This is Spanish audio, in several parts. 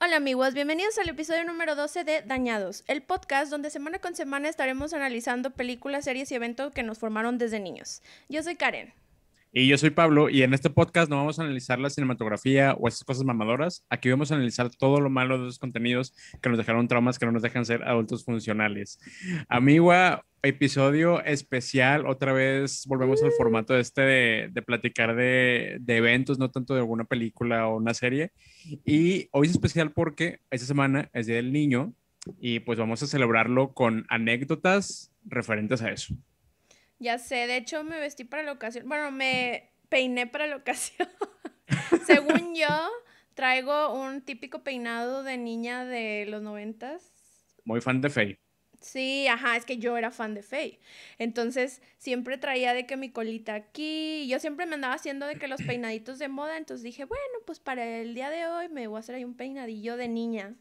Hola amigos, bienvenidos al episodio número 12 de Dañados, el podcast donde semana con semana estaremos analizando películas, series y eventos que nos formaron desde niños. Yo soy Karen. Y yo soy Pablo y en este podcast no vamos a analizar la cinematografía o esas cosas mamadoras. Aquí vamos a analizar todo lo malo de esos contenidos que nos dejaron traumas, que no nos dejan ser adultos funcionales. Amigua, episodio especial. Otra vez volvemos al formato este de, platicar de, de, eventos, no tanto de alguna película o una serie. Y hoy es especial porque esta semana es Día del Niño y pues vamos a celebrarlo con anécdotas referentes a eso. Ya sé, de hecho me vestí para la ocasión. Bueno, me peiné para la ocasión. Según yo, traigo un típico peinado de niña de los noventas. Muy fan de Faye. Sí, ajá, es que yo era fan de Faye. Entonces, siempre traía de que mi colita aquí. Yo siempre me andaba haciendo de que los peinaditos de moda. Entonces dije, bueno, pues para el día de hoy me voy a hacer ahí un peinadillo de niña.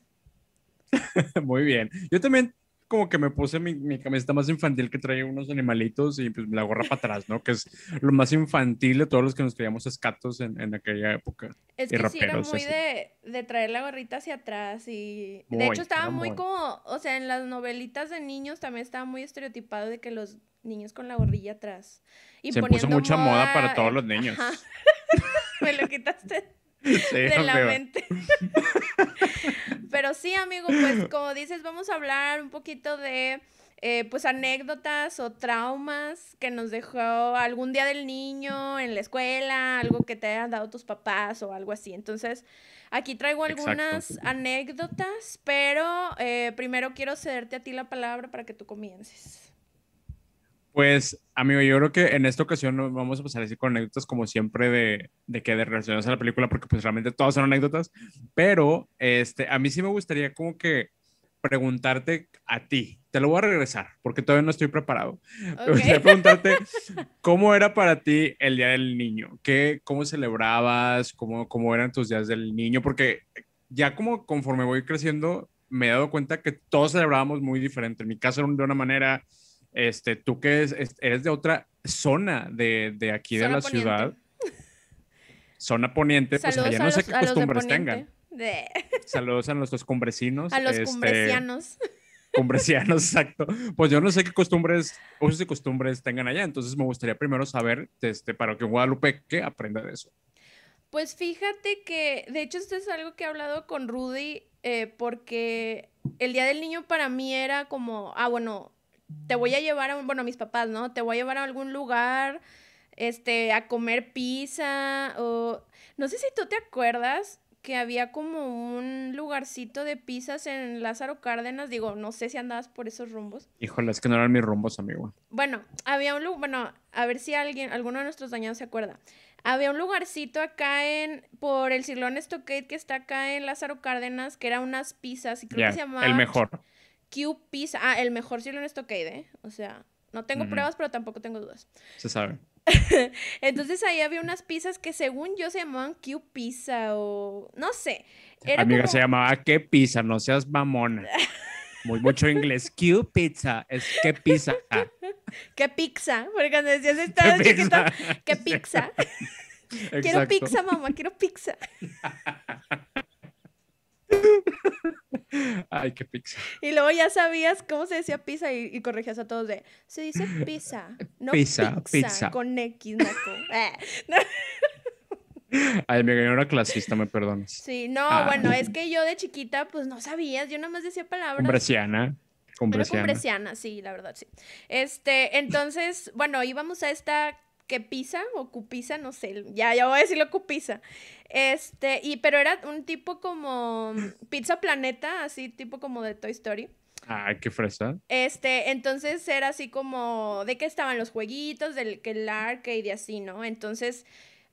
Muy bien. Yo también como que me puse mi, mi, camiseta más infantil que traía unos animalitos y pues la gorra para atrás, ¿no? Que es lo más infantil de todos los que nos creíamos escatos en, en aquella época. Es que sí, era muy de, de, traer la gorrita hacia atrás y... Muy, de hecho estaba muy, muy como, o sea, en las novelitas de niños también estaba muy estereotipado de que los niños con la gorrilla atrás. Y Se puso mucha moda, moda para todos los niños. me lo quitaste sí, de la mente. Pero sí, amigo, pues como dices, vamos a hablar un poquito de eh, pues anécdotas o traumas que nos dejó algún día del niño en la escuela, algo que te hayan dado tus papás o algo así. Entonces, aquí traigo algunas Exacto. anécdotas, pero eh, primero quiero cederte a ti la palabra para que tú comiences. Pues, amigo, yo creo que en esta ocasión vamos a pasar así con anécdotas como siempre de, de que de relacionadas a la película, porque pues realmente todas son anécdotas, pero este, a mí sí me gustaría como que preguntarte a ti, te lo voy a regresar, porque todavía no estoy preparado. Okay. Me gustaría preguntarte cómo era para ti el Día del Niño, ¿Qué, cómo celebrabas, cómo, cómo eran tus días del niño, porque ya como conforme voy creciendo, me he dado cuenta que todos celebrábamos muy diferente. En mi caso era de una manera este, tú que es, eres de otra zona de, de aquí zona de la poniente. ciudad, zona poniente, pues allá no sé qué costumbres tengan. De... Saludos a nuestros cumbrecinos. A los este, cumbrecianos. Cumbrecianos, exacto. Pues yo no sé qué costumbres, usos y costumbres tengan allá, entonces me gustaría primero saber, este, para que Guadalupe que aprenda de eso. Pues fíjate que, de hecho, esto es algo que he hablado con Rudy, eh, porque el Día del Niño para mí era como, ah, bueno, te voy a llevar a, bueno, a mis papás, ¿no? Te voy a llevar a algún lugar, este, a comer pizza o, no sé si tú te acuerdas que había como un lugarcito de pizzas en Lázaro Cárdenas, digo, no sé si andabas por esos rumbos. Híjole, es que no eran mis rumbos, amigo. Bueno, había un lugar, bueno, a ver si alguien, alguno de nuestros dañados se acuerda. Había un lugarcito acá en, por el Silón Stockade que está acá en Lázaro Cárdenas, que era unas pizzas y creo yeah, que se llamaba... El mejor. Q Pizza. Ah, el mejor Silón Stockade, ¿eh? O sea, no tengo uh -huh. pruebas, pero tampoco tengo dudas. Se sabe. Entonces ahí había unas pizzas que según yo se llamaban Q Pizza o no sé. Era Amiga, como... se llamaba ¿qué pizza? No seas mamona. Muy mucho inglés. Q Pizza. Es ¿qué pizza? ¿Qué pizza? Porque cuando decías estaba ¿Qué chiquito, ¿qué pizza? quiero pizza, mamá, quiero pizza. Ay, qué pizza. Y luego ya sabías cómo se decía pizza y, y corregías a todos de, se dice pizza, no pizza, pizza, pizza. con X, naco. Ay, me ganó una clasista, me perdonas. Sí, no, ah. bueno, es que yo de chiquita, pues no sabías, yo nada más decía palabras. Cumbreciana. Cumbreciana, sí, la verdad, sí. Este, entonces, bueno, íbamos a esta que pizza o cupiza, no sé, ya, ya voy a decirlo cupiza. Este, y pero era un tipo como Pizza Planeta, así tipo como de Toy Story. Ay, qué fresa. Este, entonces era así como de que estaban los jueguitos, del que el arcade y así, ¿no? Entonces,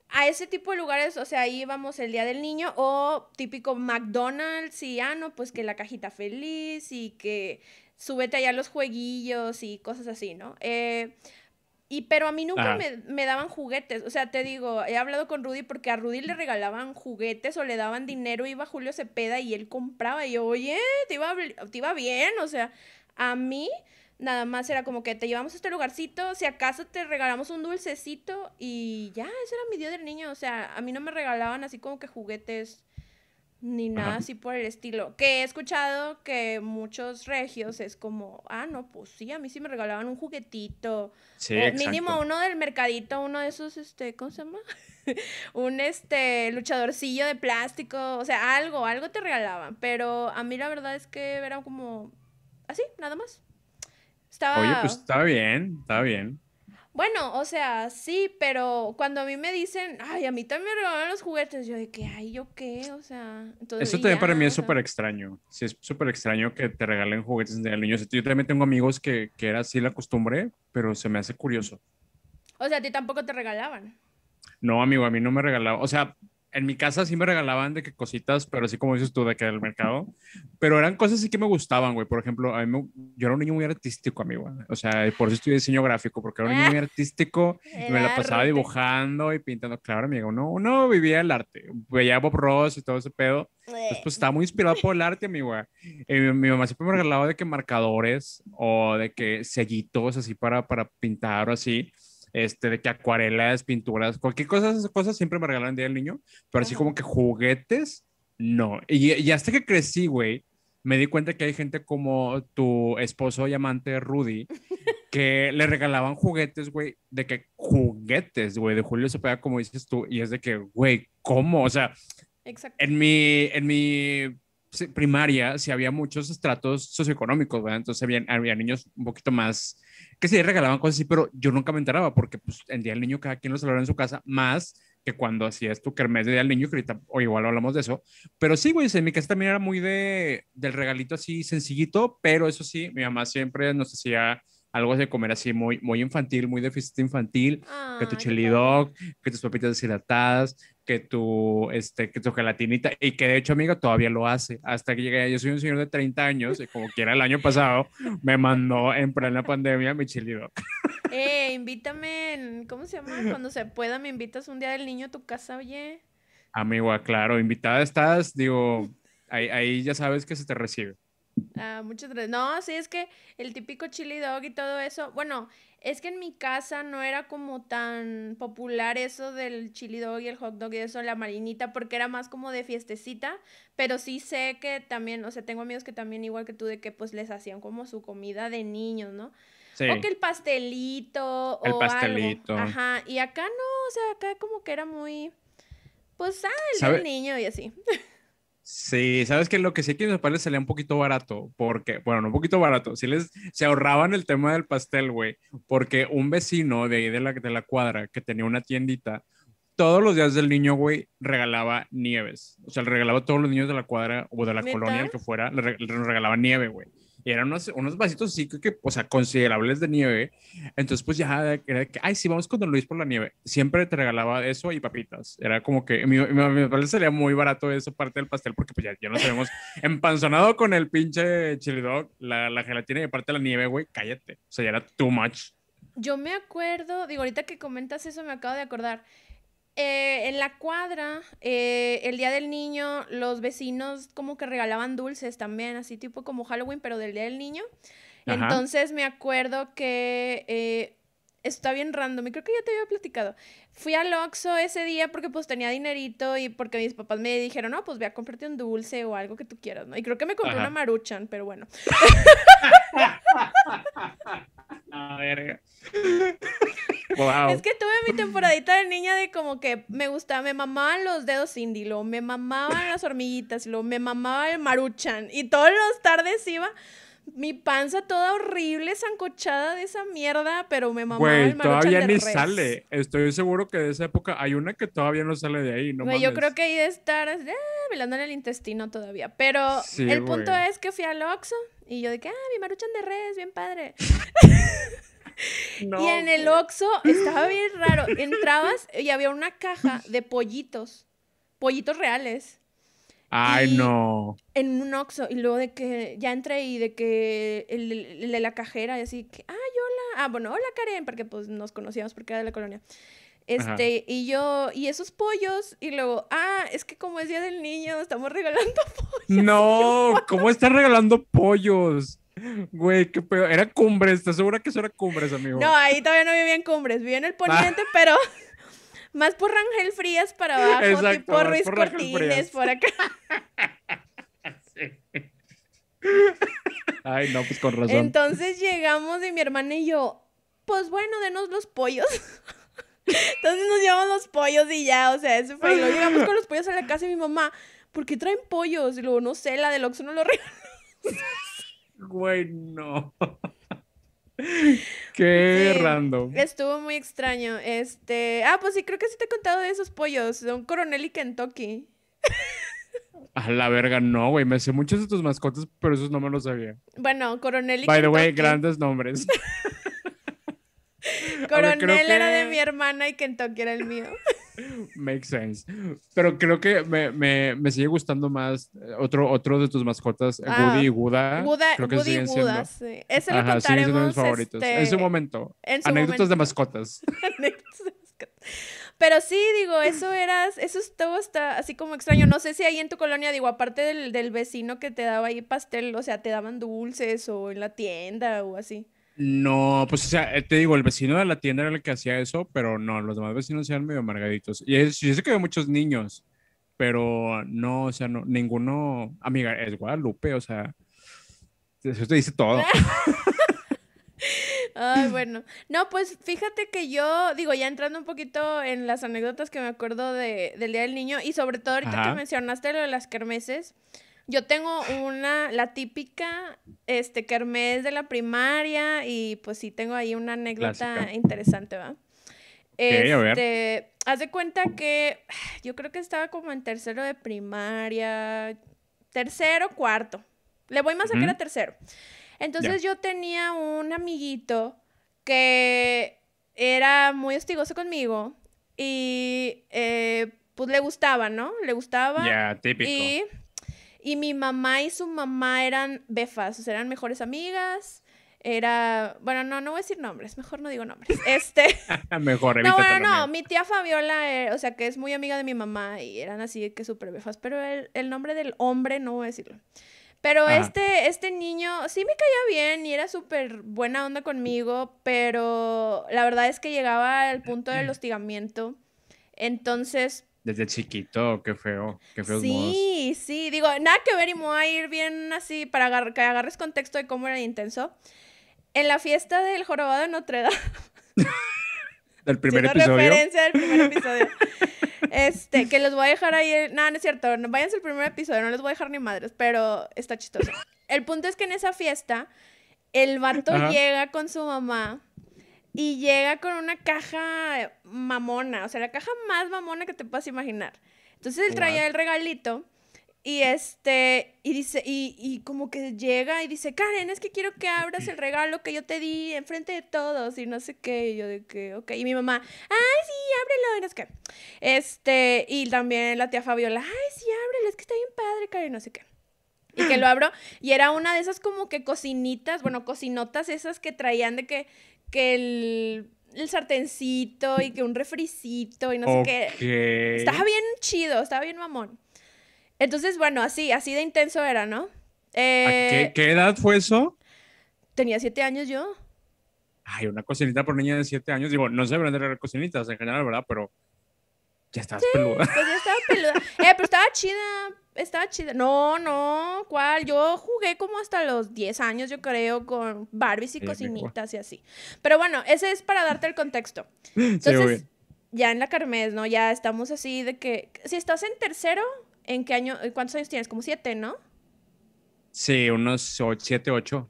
a ese tipo de lugares, o sea, íbamos el día del niño o típico McDonald's y ah, no, pues que la cajita feliz y que súbete allá los jueguillos y cosas así, ¿no? Eh, y pero a mí nunca me, me, daban juguetes. O sea, te digo, he hablado con Rudy porque a Rudy le regalaban juguetes o le daban dinero, iba Julio Cepeda y él compraba. Y yo, oye, te iba, te iba bien. O sea, a mí Nada más era como que te llevamos a este lugarcito, si acaso te regalamos un dulcecito y ya, ese era mi día del niño. O sea, a mí no me regalaban así como que juguetes ni nada así por el estilo. Que he escuchado que muchos regios es como, ah, no, pues sí, a mí sí me regalaban un juguetito. Sí, o mínimo uno del mercadito, uno de esos, este, ¿cómo se llama? un este luchadorcillo de plástico, o sea, algo, algo te regalaban. Pero a mí la verdad es que era como así, nada más. Estaba. Oye, pues está bien, está bien. Bueno, o sea, sí, pero cuando a mí me dicen, ay, a mí también me regalan los juguetes, yo de que, ay, ¿yo qué? O sea, entonces. Eso también para mí es súper extraño. Sí, es súper extraño que te regalen juguetes del Niño. Yo también tengo amigos que, que era así la costumbre, pero se me hace curioso. O sea, a ti tampoco te regalaban. No, amigo, a mí no me regalaba. O sea, en mi casa sí me regalaban de que cositas, pero así como dices tú, de que del mercado. Pero eran cosas sí que me gustaban, güey. Por ejemplo, a mí me- yo era un niño muy artístico, amigo. O sea, por eso estudié diseño gráfico, porque era un niño muy artístico y me la pasaba dibujando y pintando. Claro, amigo, no, uno vivía el arte. Veía Bob Ross y todo ese pedo. Entonces, pues estaba muy inspirado por el arte, amigo. Eh, mi, mi mamá siempre me regalaba de que marcadores o de que sellitos así para, para pintar o así. Este, de que acuarelas, pinturas, cualquier cosa, esas cosas siempre me regalaban día del niño, pero así como que juguetes, no. Y, y hasta que crecí, güey, me di cuenta que hay gente como tu esposo y amante Rudy, que le regalaban juguetes, güey, de que juguetes, güey, de Julio Cepeda, como dices tú, y es de que, güey, ¿cómo? O sea, Exacto. en mi, en mi primaria sí había muchos estratos socioeconómicos, ¿verdad? Entonces había, había niños un poquito más que sí regalaban cosas así, pero yo nunca me enteraba porque pues el Día del Niño cada quien lo celebraba en su casa, más que cuando hacías tu kermés de Día del Niño, que ahorita o igual hablamos de eso, pero sí, güey, en mi casa también era muy de, del regalito así sencillito, pero eso sí, mi mamá siempre nos hacía algo de comer así muy, muy infantil, muy de fiesta infantil, que tu chili dog, que tus papitas deshidratadas, que tu, este, que tu gelatinita, y que de hecho, amiga, todavía lo hace. Hasta que llegué, yo soy un señor de 30 años, y como quiera el año pasado, me mandó en plena pandemia mi chili dog. Eh, invítame, en- ¿cómo se llama? Cuando se pueda, me invitas un día del niño a tu casa, oye. Amigo, claro, invitada estás, digo, ahí, ahí ya sabes que se te recibe. Ah, muchas gracias. No, sí, es que el típico chili dog y todo eso. Bueno, es que en mi casa no era como tan popular eso del chili dog y el hot dog y eso, la marinita, porque era más como de fiestecita. Pero sí sé que también, o sea, tengo amigos que también, igual que tú, de que pues les hacían como su comida de niños, ¿no? Sí, O que el pastelito El o algo. pastelito. Ajá. Y acá no, o sea, acá como que era muy. Pues, ah, el niño y así. sí, sabes que lo que sí que mis papás salía un poquito barato, porque, bueno, no un poquito barato, sí les, se ahorraban el tema del pastel, güey, porque un vecino de ahí de la, de la cuadra que tenía una tiendita, todos los días del niño, güey, regalaba nieves. O sea, le regalaba a todos los niños de la cuadra o de la colonia, el que fuera, le regalaba nieve, güey. Y eran unos, unos vasitos así que, que, o sea, considerables de nieve. Entonces, pues ya era de que, ay, sí, vamos con Don Luis por la nieve. Siempre te regalaba eso y papitas. Era como que, mi, mi, mi salía muy barato eso, parte del pastel, porque pues ya, ya nos habíamos empanzonado con el pinche chili dog, la, la gelatina y aparte la nieve, güey, cállate. O sea, ya era too much. Yo me acuerdo, digo, ahorita que comentas eso me acabo de acordar. Eh, en la cuadra, eh, el día del niño, los vecinos como que regalaban dulces también, así tipo como Halloween, pero del día del niño. Ajá. Entonces me acuerdo que eh, está bien random, y creo que ya te había platicado. Fui al Oxxo ese día porque pues tenía dinerito y porque mis papás me dijeron, no, pues ve a comprarte un dulce o algo que tú quieras, ¿no? Y creo que me compré Ajá. una maruchan, pero bueno. A verga. wow. Es que tuve mi temporadita de niña de como que me gustaba, me mamaban los dedos indie, luego me mamaban las hormiguitas, luego me mamaba el maruchan y todas las tardes iba mi panza toda horrible, zancochada de esa mierda, pero me mamaba Güey, el maruchan todavía de ni res. sale. Estoy seguro que de esa época hay una que todavía no sale de ahí. No Güey, yo creo que ahí de estar así, ah, velándole el intestino todavía. Pero Sí, el punto es que fui al Oxxo y yo de que, ah, mi maruchan de res, bien padre. No, y en el güey. Oxxo estaba bien raro. Entrabas y había una caja de pollitos. Pollitos reales. Ay, no. En un Oxxo. Y luego de que ya entré y de que el, el de la cajera y así que, ay, hola. Ah, bueno, hola Karen, porque pues nos conocíamos porque era de la colonia. Este, y yo, y esos pollos, y luego, ah, es que como es día del niño, estamos regalando pollos. No, ¿cómo están regalando pollos? Güey, qué pedo. Era Cumbres, ¿estás segura que eso era Cumbres, amigo? No, ahí todavía no vivía en Cumbres, vivía en el Poniente, pero más por Rangel Frías para abajo, Exacto, tipo Ruiz por Cortines, por acá. Sí. Ay, no, pues con razón. Entonces llegamos y mi hermana y yo, pues bueno, denos los pollos. Entonces nos llevamos los pollos y ya, o sea, eso fue. Y luego llegamos con los pollos a la casa y mi mamá, ¿por qué traen pollos? Y luego, no sé, la del Oxxo no lo regaló. Güey, no. Qué Sí, random. Estuvo muy extraño. Este, ah, pues sí, creo que sí te he contado de esos pollos, son Coronel y Kentucky. A la verga, no, güey. Me sé muchos de tus mascotas, pero esos no me los sabía. Bueno, Coronel y By the way, grandes nombres. Coronel era de mi hermana y Kentucky era el mío. Makes sense. Pero creo que me, me, me sigue gustando más eh, otro, otro de tus mascotas, Ah, Woody y Guda. Buda, creo que Woody siguen siendo. Buda, sí. Ese lo Ajá, siguen siendo mis contaremos favoritos. este, En su momento. en su Anécdotas de momento. mascotas. Anécdotas de mascotas. Pero sí, digo, eso era, eso estuvo hasta así como extraño. No sé si ahí en tu colonia, digo, aparte del, del vecino que te daba ahí pastel, o sea, te daban dulces o en la tienda o así. No, pues o sea, eh, te digo, el vecino de la tienda era el que hacía eso, pero no, los demás vecinos eran medio amargaditos. Y es, yo sé que había muchos niños, pero no, o sea, no, ninguno, amiga, es Guadalupe, o sea, eso te dice todo. Ay, bueno. No, pues fíjate que yo, digo, ya entrando un poquito en las anécdotas que me acuerdo de, del Día del Niño y sobre todo ahorita Ajá. que mencionaste lo de las kermeses, yo tengo una, la típica, este, kermés de la primaria y pues sí tengo ahí una anécdota Clásica. interesante, ¿va? ver. Este, haz de cuenta que yo creo que estaba como en tercero de primaria, tercero, cuarto. Le voy más a que era tercero. Entonces yo tenía un amiguito que era muy hostigoso conmigo y eh, pues le gustaba, ¿no? Le gustaba. Ya, típico. Y, y mi mamá y su mamá eran befas, o sea, eran mejores amigas. Era, bueno, no, no voy a decir nombres, mejor no digo nombres. Este, Mejor, no, bueno, no, mi tía Fabiola, eh, o sea, que es muy amiga de mi mamá y eran así que súper befas, pero el, el nombre del hombre no voy a decirlo. Pero Ajá. este, este niño sí me caía bien y era súper buena onda conmigo, pero la verdad es que llegaba al punto del hostigamiento. Entonces, Desde chiquito, qué feo, qué feos modos. Sí, sí, digo, nada que ver y me voy a ir bien así para agar- que agarres contexto de cómo era intenso. En la fiesta del jorobado de Notre Dame, Del primer episodio. referencia del primer episodio, este, que les voy a dejar ahí, no, no es cierto, no, váyanse al primer episodio, no les voy a dejar ni madres, pero está chistoso. El punto es que en esa fiesta, el vato Ajá. llega con su mamá y llega con una caja mamona, o sea, la caja más mamona que te puedas imaginar. Entonces él traía el regalito y este, y dice, y, y como que llega y dice, Karen, es que quiero que abras el regalo que yo te di enfrente de todos y no sé qué, y yo de que, ok, y mi mamá, ay, sí, ábrelo, y no sé qué. Este, y también la tía Fabiola, ay, sí, ábrelo, es que está bien padre, Karen, no sé qué. Y que lo abro, y era una de esas como que cocinitas, bueno, cocinotas esas que traían de que, que el, el sartencito y que un refricito y no sé qué. Estaba bien chido, estaba bien mamón. Entonces, bueno, así, así de intenso era, ¿no? ¿A Eh, qué, qué edad fue eso? Tenía siete años yo. Ay, una cocinita por niña de 7 años. Digo, no sé vender cocinitas en general, ¿verdad? Pero ya estás peluda. Pues ya estaba peluda. Eh, pero estaba chida. Estaba chida. No, no, ¿cuál? Yo jugué como hasta los 10 años, yo creo, con Barbies y Sí, cocinitas y así. Pero bueno, ese es para darte el contexto. Entonces, ya en la Carmes, ¿no? Ya estamos así de que. Si estás en tercero, ¿en qué año? ¿Cuántos años tienes? Como siete, ¿no? Sí, unos 7, 8.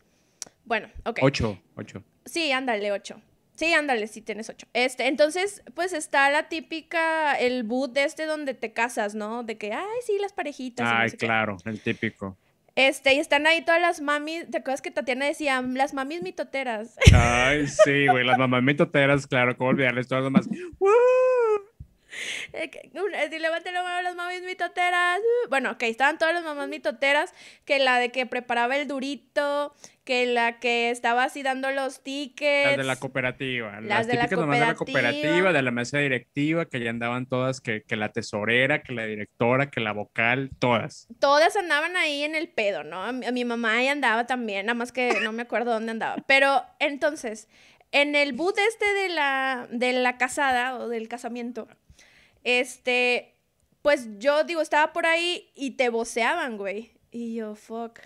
Bueno, ok. 8, 8. Sí, ándale, ocho. Sí, ándale, sí tienes ocho. Este, entonces, pues está la típica, el boot de este donde te casas, ¿no? De que, ay, sí, las parejitas. no Ay, qué. claro, el típico. Este, y están ahí todas las mamis. ¿Te acuerdas que Tatiana decía, las mamis mitoteras? Ay, sí, güey, las mamás mitoteras, claro, cómo olvidarles todas las. ¡Woo! Si levanten la mano las mamás mitoteras. Uh, bueno, ok, estaban todas las mamás mitoteras. Que la de que preparaba el durito, que la que estaba así dando los tickets. Las de la cooperativa. Las, de típicas mamás de la cooperativa, de la mesa directiva, que ya andaban todas, que, que la tesorera, que la directora, que la vocal, todas. Todas andaban ahí en el pedo, ¿no? A mi, a mi mamá ahí andaba también, nada más que no me acuerdo dónde andaba. Pero entonces, en el boot este de la, de la casada o del casamiento, este, pues yo digo, estaba por ahí y te voceaban, güey. Y yo, fuck.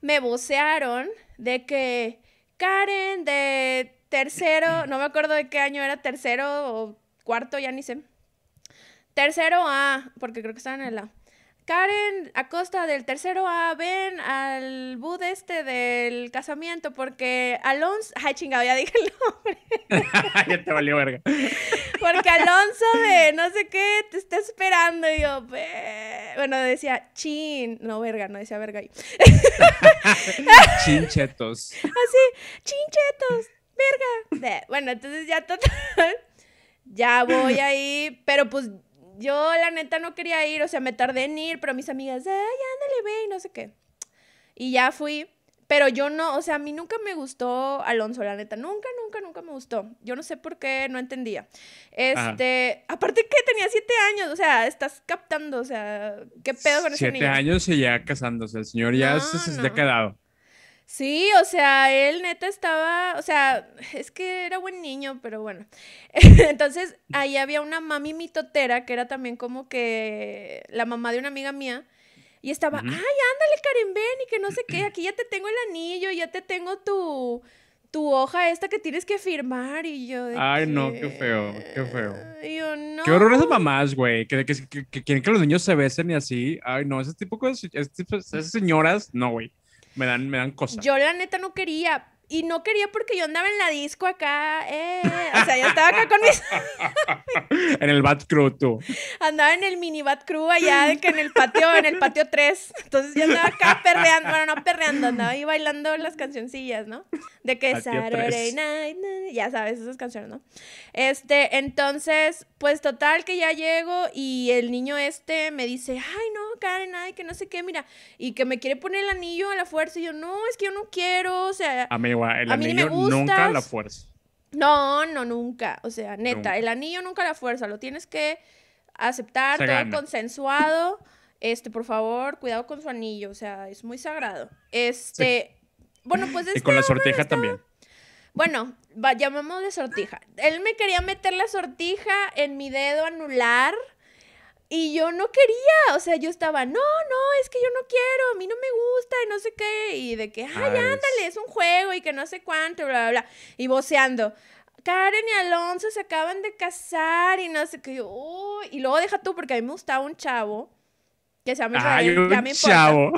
Me vocearon de que Karen de tercero, no me acuerdo de qué año era, tercero o cuarto, ya ni sé. Tercero A, porque creo que estaban en el A. Karen Acosta del tercero A, ven al bud este del casamiento porque Alonso, ay chingado, ya dije el nombre. ya te valió verga. Porque Alonso de no sé qué te está esperando y yo, bueno, decía chin, no verga, no decía verga ahí. Chinchetos. Así, chinchetos, verga. Bueno, entonces ya total, ya voy ahí, pero pues yo la neta no quería ir, o sea, me tardé en ir, pero mis amigas, ay, ándale, ve, y no sé qué. Y ya fui, pero yo no, o sea, a mí nunca me gustó Alonso, la neta, nunca, nunca, nunca me gustó. Yo no sé por qué, no entendía. Este, aparte que tenía siete años, o sea, estás captando, o sea, ¿qué pedo con ese niño? Siete años y ya casándose, el señor ya se, ha quedado. Sí, o sea, él neta estaba, o sea, es que era buen niño, pero bueno. Entonces, ahí había una mami mitotera que era también como que la mamá de una amiga mía. Y estaba, ay, ándale, Karen, ven, y que no sé qué, aquí ya te tengo el anillo, ya te tengo tu, tu hoja esta que tienes que firmar. Y yo, ay, no, qué feo, qué feo. Yo, no. Qué horror esas mamás, güey, que, que, que, quieren que los niños se besen y así. Ay, no, ese tipo de esas señoras, no, güey. Me dan, me dan cosas. Yo la neta no quería, y no quería porque yo andaba en la disco acá, eh, o sea, yo estaba acá con mis... en el Bat Crew, tú. Andaba en el mini Bat Crew allá, de que en el patio, en el patio 3. Entonces yo andaba acá perreando, bueno, no perreando, andaba ahí bailando las cancioncillas, ¿no? De que Saturday Night, ya sabes, esas canciones, ¿no? Este, entonces, pues total que ya llego y el niño este me dice, ay, no, Karen, ay, que no sé qué, mira, y que me quiere poner el anillo a la fuerza, y yo, no, es que yo no quiero, o sea... Amigo, el anillo nunca la fuerza. No, no, nunca. O sea, neta, el anillo nunca la fuerza. Lo tienes que aceptar, todo consensuado. Este, por favor, cuidado con su anillo. O sea, es muy sagrado. Este, bueno, pues Y con la sortija también. Bueno, llamamos de sortija. Él me quería meter la sortija en mi dedo anular y yo no quería, o sea, yo estaba, no, no, es que yo no quiero, a mí no me gusta y no sé qué, y de que, ay, ándale, es un juego y que no sé cuánto, bla, bla, bla, y voceando. Karen y Alonso se acaban de casar y no sé qué, uy, y luego deja tú, porque a mí me gustaba un chavo que se llama Israel, un ya me chavo.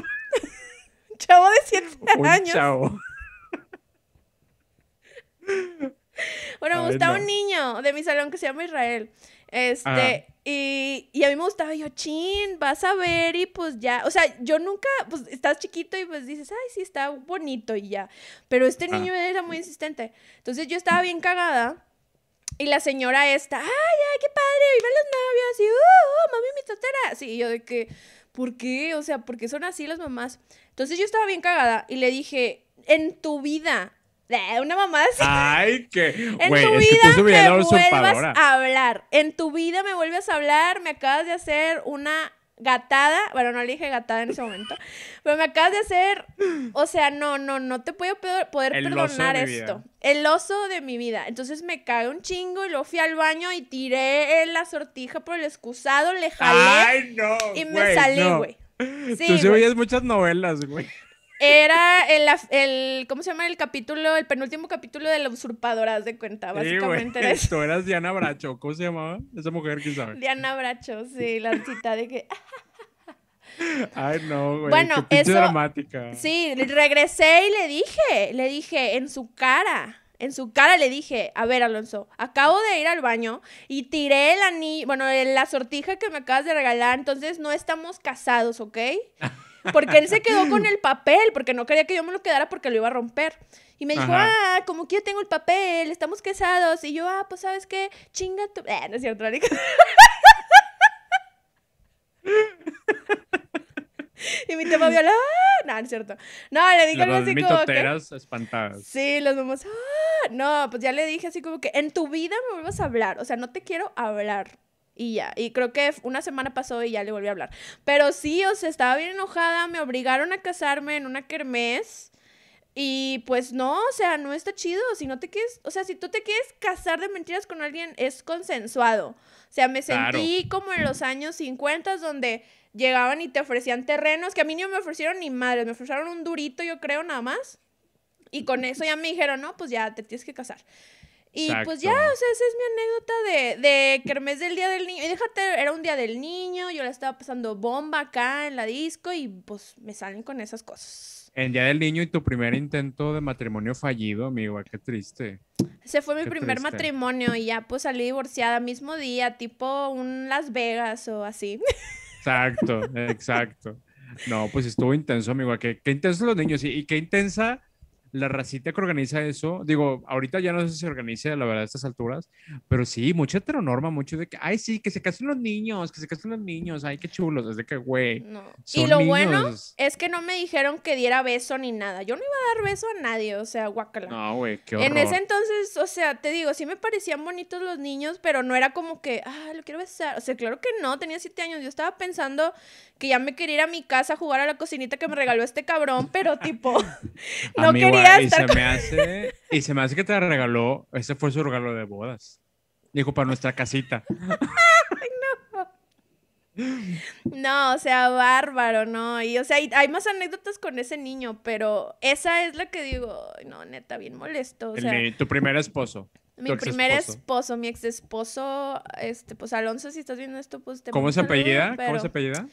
Chavo de 7 años. Un chavo. bueno, me gustaba un niño de mi salón que se llama Israel. Este, y, y, a mí me gustaba, yo, chin, vas a ver y pues ya, o sea, yo nunca, pues estás chiquito y pues dices, ay, sí, está bonito y ya, pero este niño era muy insistente, entonces yo estaba bien cagada y la señora esta, ay, ay, qué padre, vivan los novios y, uh, uh, mami, mi totera, sí, y yo de que, ¿por qué? O sea, ¿por qué son así las mamás? Entonces yo estaba bien cagada y le dije, en tu vida una mamá así. Ay, que. En tu vida me vuelvas a hablar. En tu vida me vuelves a hablar. Me acabas de hacer una gatada. Bueno, no le dije gatada en ese momento. Pero me acabas de hacer. O sea, no, no, no te puedo poder perdonar esto. El oso de mi vida. Entonces me cagué un chingo y luego fui al baño y tiré la sortija por el excusado, le jalé. Ay, no. Y me salí, güey. Tú sí veías muchas novelas, güey. Era el, el, ¿cómo se llama el capítulo? El penúltimo capítulo de la usurpadora, de cuenta, básicamente. Sí. Tú eras Diana Bracho, ¿cómo se llamaba? Esa mujer, ¿quién sabe? Diana Bracho, sí, la cita de que... Ay, no, güey. Bueno, qué eso. dramática. Sí, regresé y le dije, le dije en su cara, en su cara le dije, a ver, Alonso, acabo de ir al baño y tiré el anillo, bueno, la sortija que me acabas de regalar, entonces no estamos casados, ¿ok? Porque él se quedó con el papel, porque no quería que yo me lo quedara porque lo iba a romper. Y me dijo, ah, como que yo tengo el papel, estamos casados. Y yo, ah, pues, ¿sabes qué? Chinga tu... Eh, no es cierto, y mi tema viola, ¡ah! no, no es cierto. No, le dije algo así como que... espantadas. Sí, los mamás, ¡ah! No, pues ya le dije así como que en tu vida me vuelvas a hablar, o sea, no te quiero hablar. Y ya, y creo que una semana pasó y ya le volví a hablar. Pero sí, o sea, estaba bien enojada, me obligaron a casarme en una kermés. Y pues no, o sea, no está chido. Si no te quieres, o sea, si tú te quieres casar de mentiras con alguien, es consensuado. O sea, me Claro. sentí como en los años 50 donde llegaban y te ofrecían terrenos, que a mí no me ofrecieron ni madres, me ofrecieron un durito, yo creo, nada más. Y con eso ya me dijeron, no, pues ya te tienes que casar. Y pues ya, Exacto. o sea, esa es mi anécdota de, de Kermés del Día del Niño. Y déjate, era un Día del Niño, yo la estaba pasando bomba acá en la disco y pues me salen con esas cosas. En Día del Niño y tu primer intento de matrimonio fallido, amigo, qué triste. Ese fue mi Qué primer triste. matrimonio y ya pues salí divorciada mismo día, tipo un Las Vegas o así. Exacto, exacto. No, pues estuvo intenso, amigo. Qué, qué intensos los niños y, y qué intensa la racita que organiza eso. Digo, ahorita ya no sé si se organiza, la verdad, a estas alturas, pero sí, mucha heteronorma, mucho de que, ay, sí, que se casen los niños, que se casen los niños, ay, qué chulos. Es de que, güey, No. Y lo bueno niños. es que no me dijeron que diera beso ni nada. Yo no iba a dar beso a nadie, o sea, guacala. No, güey, qué horror. En ese entonces, o sea, te digo, sí me parecían bonitos los niños, pero no era como que, ah, lo quiero besar. O sea, claro que no, tenía siete años. Yo estaba pensando que ya me quería ir a mi casa a jugar a la cocinita que me regaló este cabrón, pero tipo, no Amigo, quería y estar se me hace Y se me hace que te regaló, ese fue su regalo de bodas. Dijo, para nuestra casita. No, o sea, bárbaro, ¿no? Y, o sea, hay, más anécdotas con ese niño, pero esa es la que digo, no, neta, bien molesto. O sea, tu primer esposo. mi primer esposo. mi ex esposo, este, pues Alonso, si estás viendo esto, pues te ¿Cómo se apellida? ¿Cómo se apellida?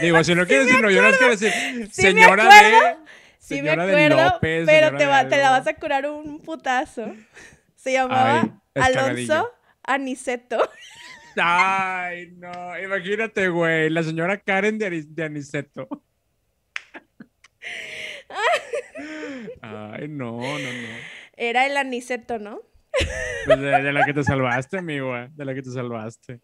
Digo, si no quieres decirlo, yo no quiero decir. Sí me señora acuerdo, de. Sí me de acuerdo, López, pero te, de va- te la vas a curar un putazo. Se llamaba Ay, Alonso. Aniceto. Ay, no, imagínate, güey, la señora Karen de, Ani- de Aniceto. Ay, no, no, no. Era el Aniceto, ¿no? Pues de, de la que te salvaste, amigo, de la que te salvaste.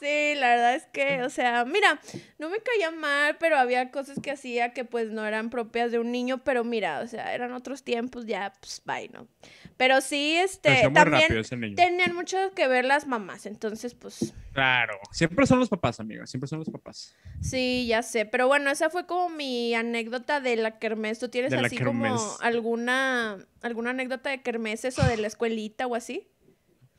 Sí, la verdad es que, o sea, mira, no me caía mal, pero había cosas que hacía que pues no eran propias de un niño, pero mira, o sea, eran otros tiempos, ya, pues, bye, ¿no? Pero sí, este, también tenían mucho que ver las mamás, entonces, pues, Claro, siempre son los papás, amigo, siempre son los papás. sí, ya sé, pero bueno, esa fue como mi anécdota de la kermés. ¿Tú tienes así como alguna, alguna anécdota de kermeses o de la escuelita o así?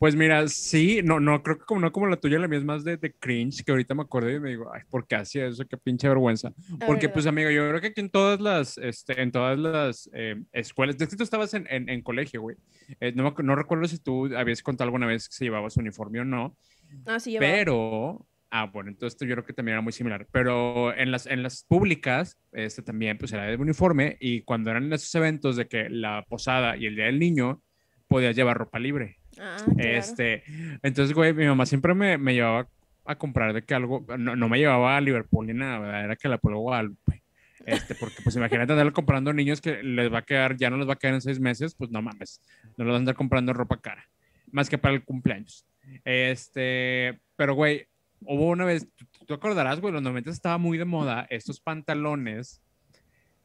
Pues mira, sí, no, no, creo que como no como la tuya, la mía es más de, de cringe, que ahorita me acordé y me digo, ay, ¿por qué hacía eso? Qué pinche vergüenza. Porque, pues, amigo, yo creo que aquí en todas las, este, en todas las eh, escuelas, de que tú estabas en, en, en colegio, güey. Eh, no, no recuerdo si tú habías contado alguna vez que se llevaba su uniforme o no, Ah, sí, llevaba. pero, ah, bueno, entonces yo creo que también era muy similar. Pero en las, en las públicas, este también, pues era de uniforme y cuando eran esos eventos de que la posada y el día del niño, podías llevar ropa libre. Ah, claro. Este, entonces, güey, mi mamá siempre me, me llevaba a comprar de que algo, no, no me llevaba a Liverpool ni nada, ¿verdad? Era que la Pueblo Guadalupe. Este, porque pues imagínate andarle comprando niños que les va a quedar, ya no les va a quedar en seis meses, pues no mames, no les van a andar comprando ropa cara, más que para el cumpleaños. Este, pero güey, hubo una vez, tú, tú acordarás, güey, los 90 estaba muy de moda estos pantalones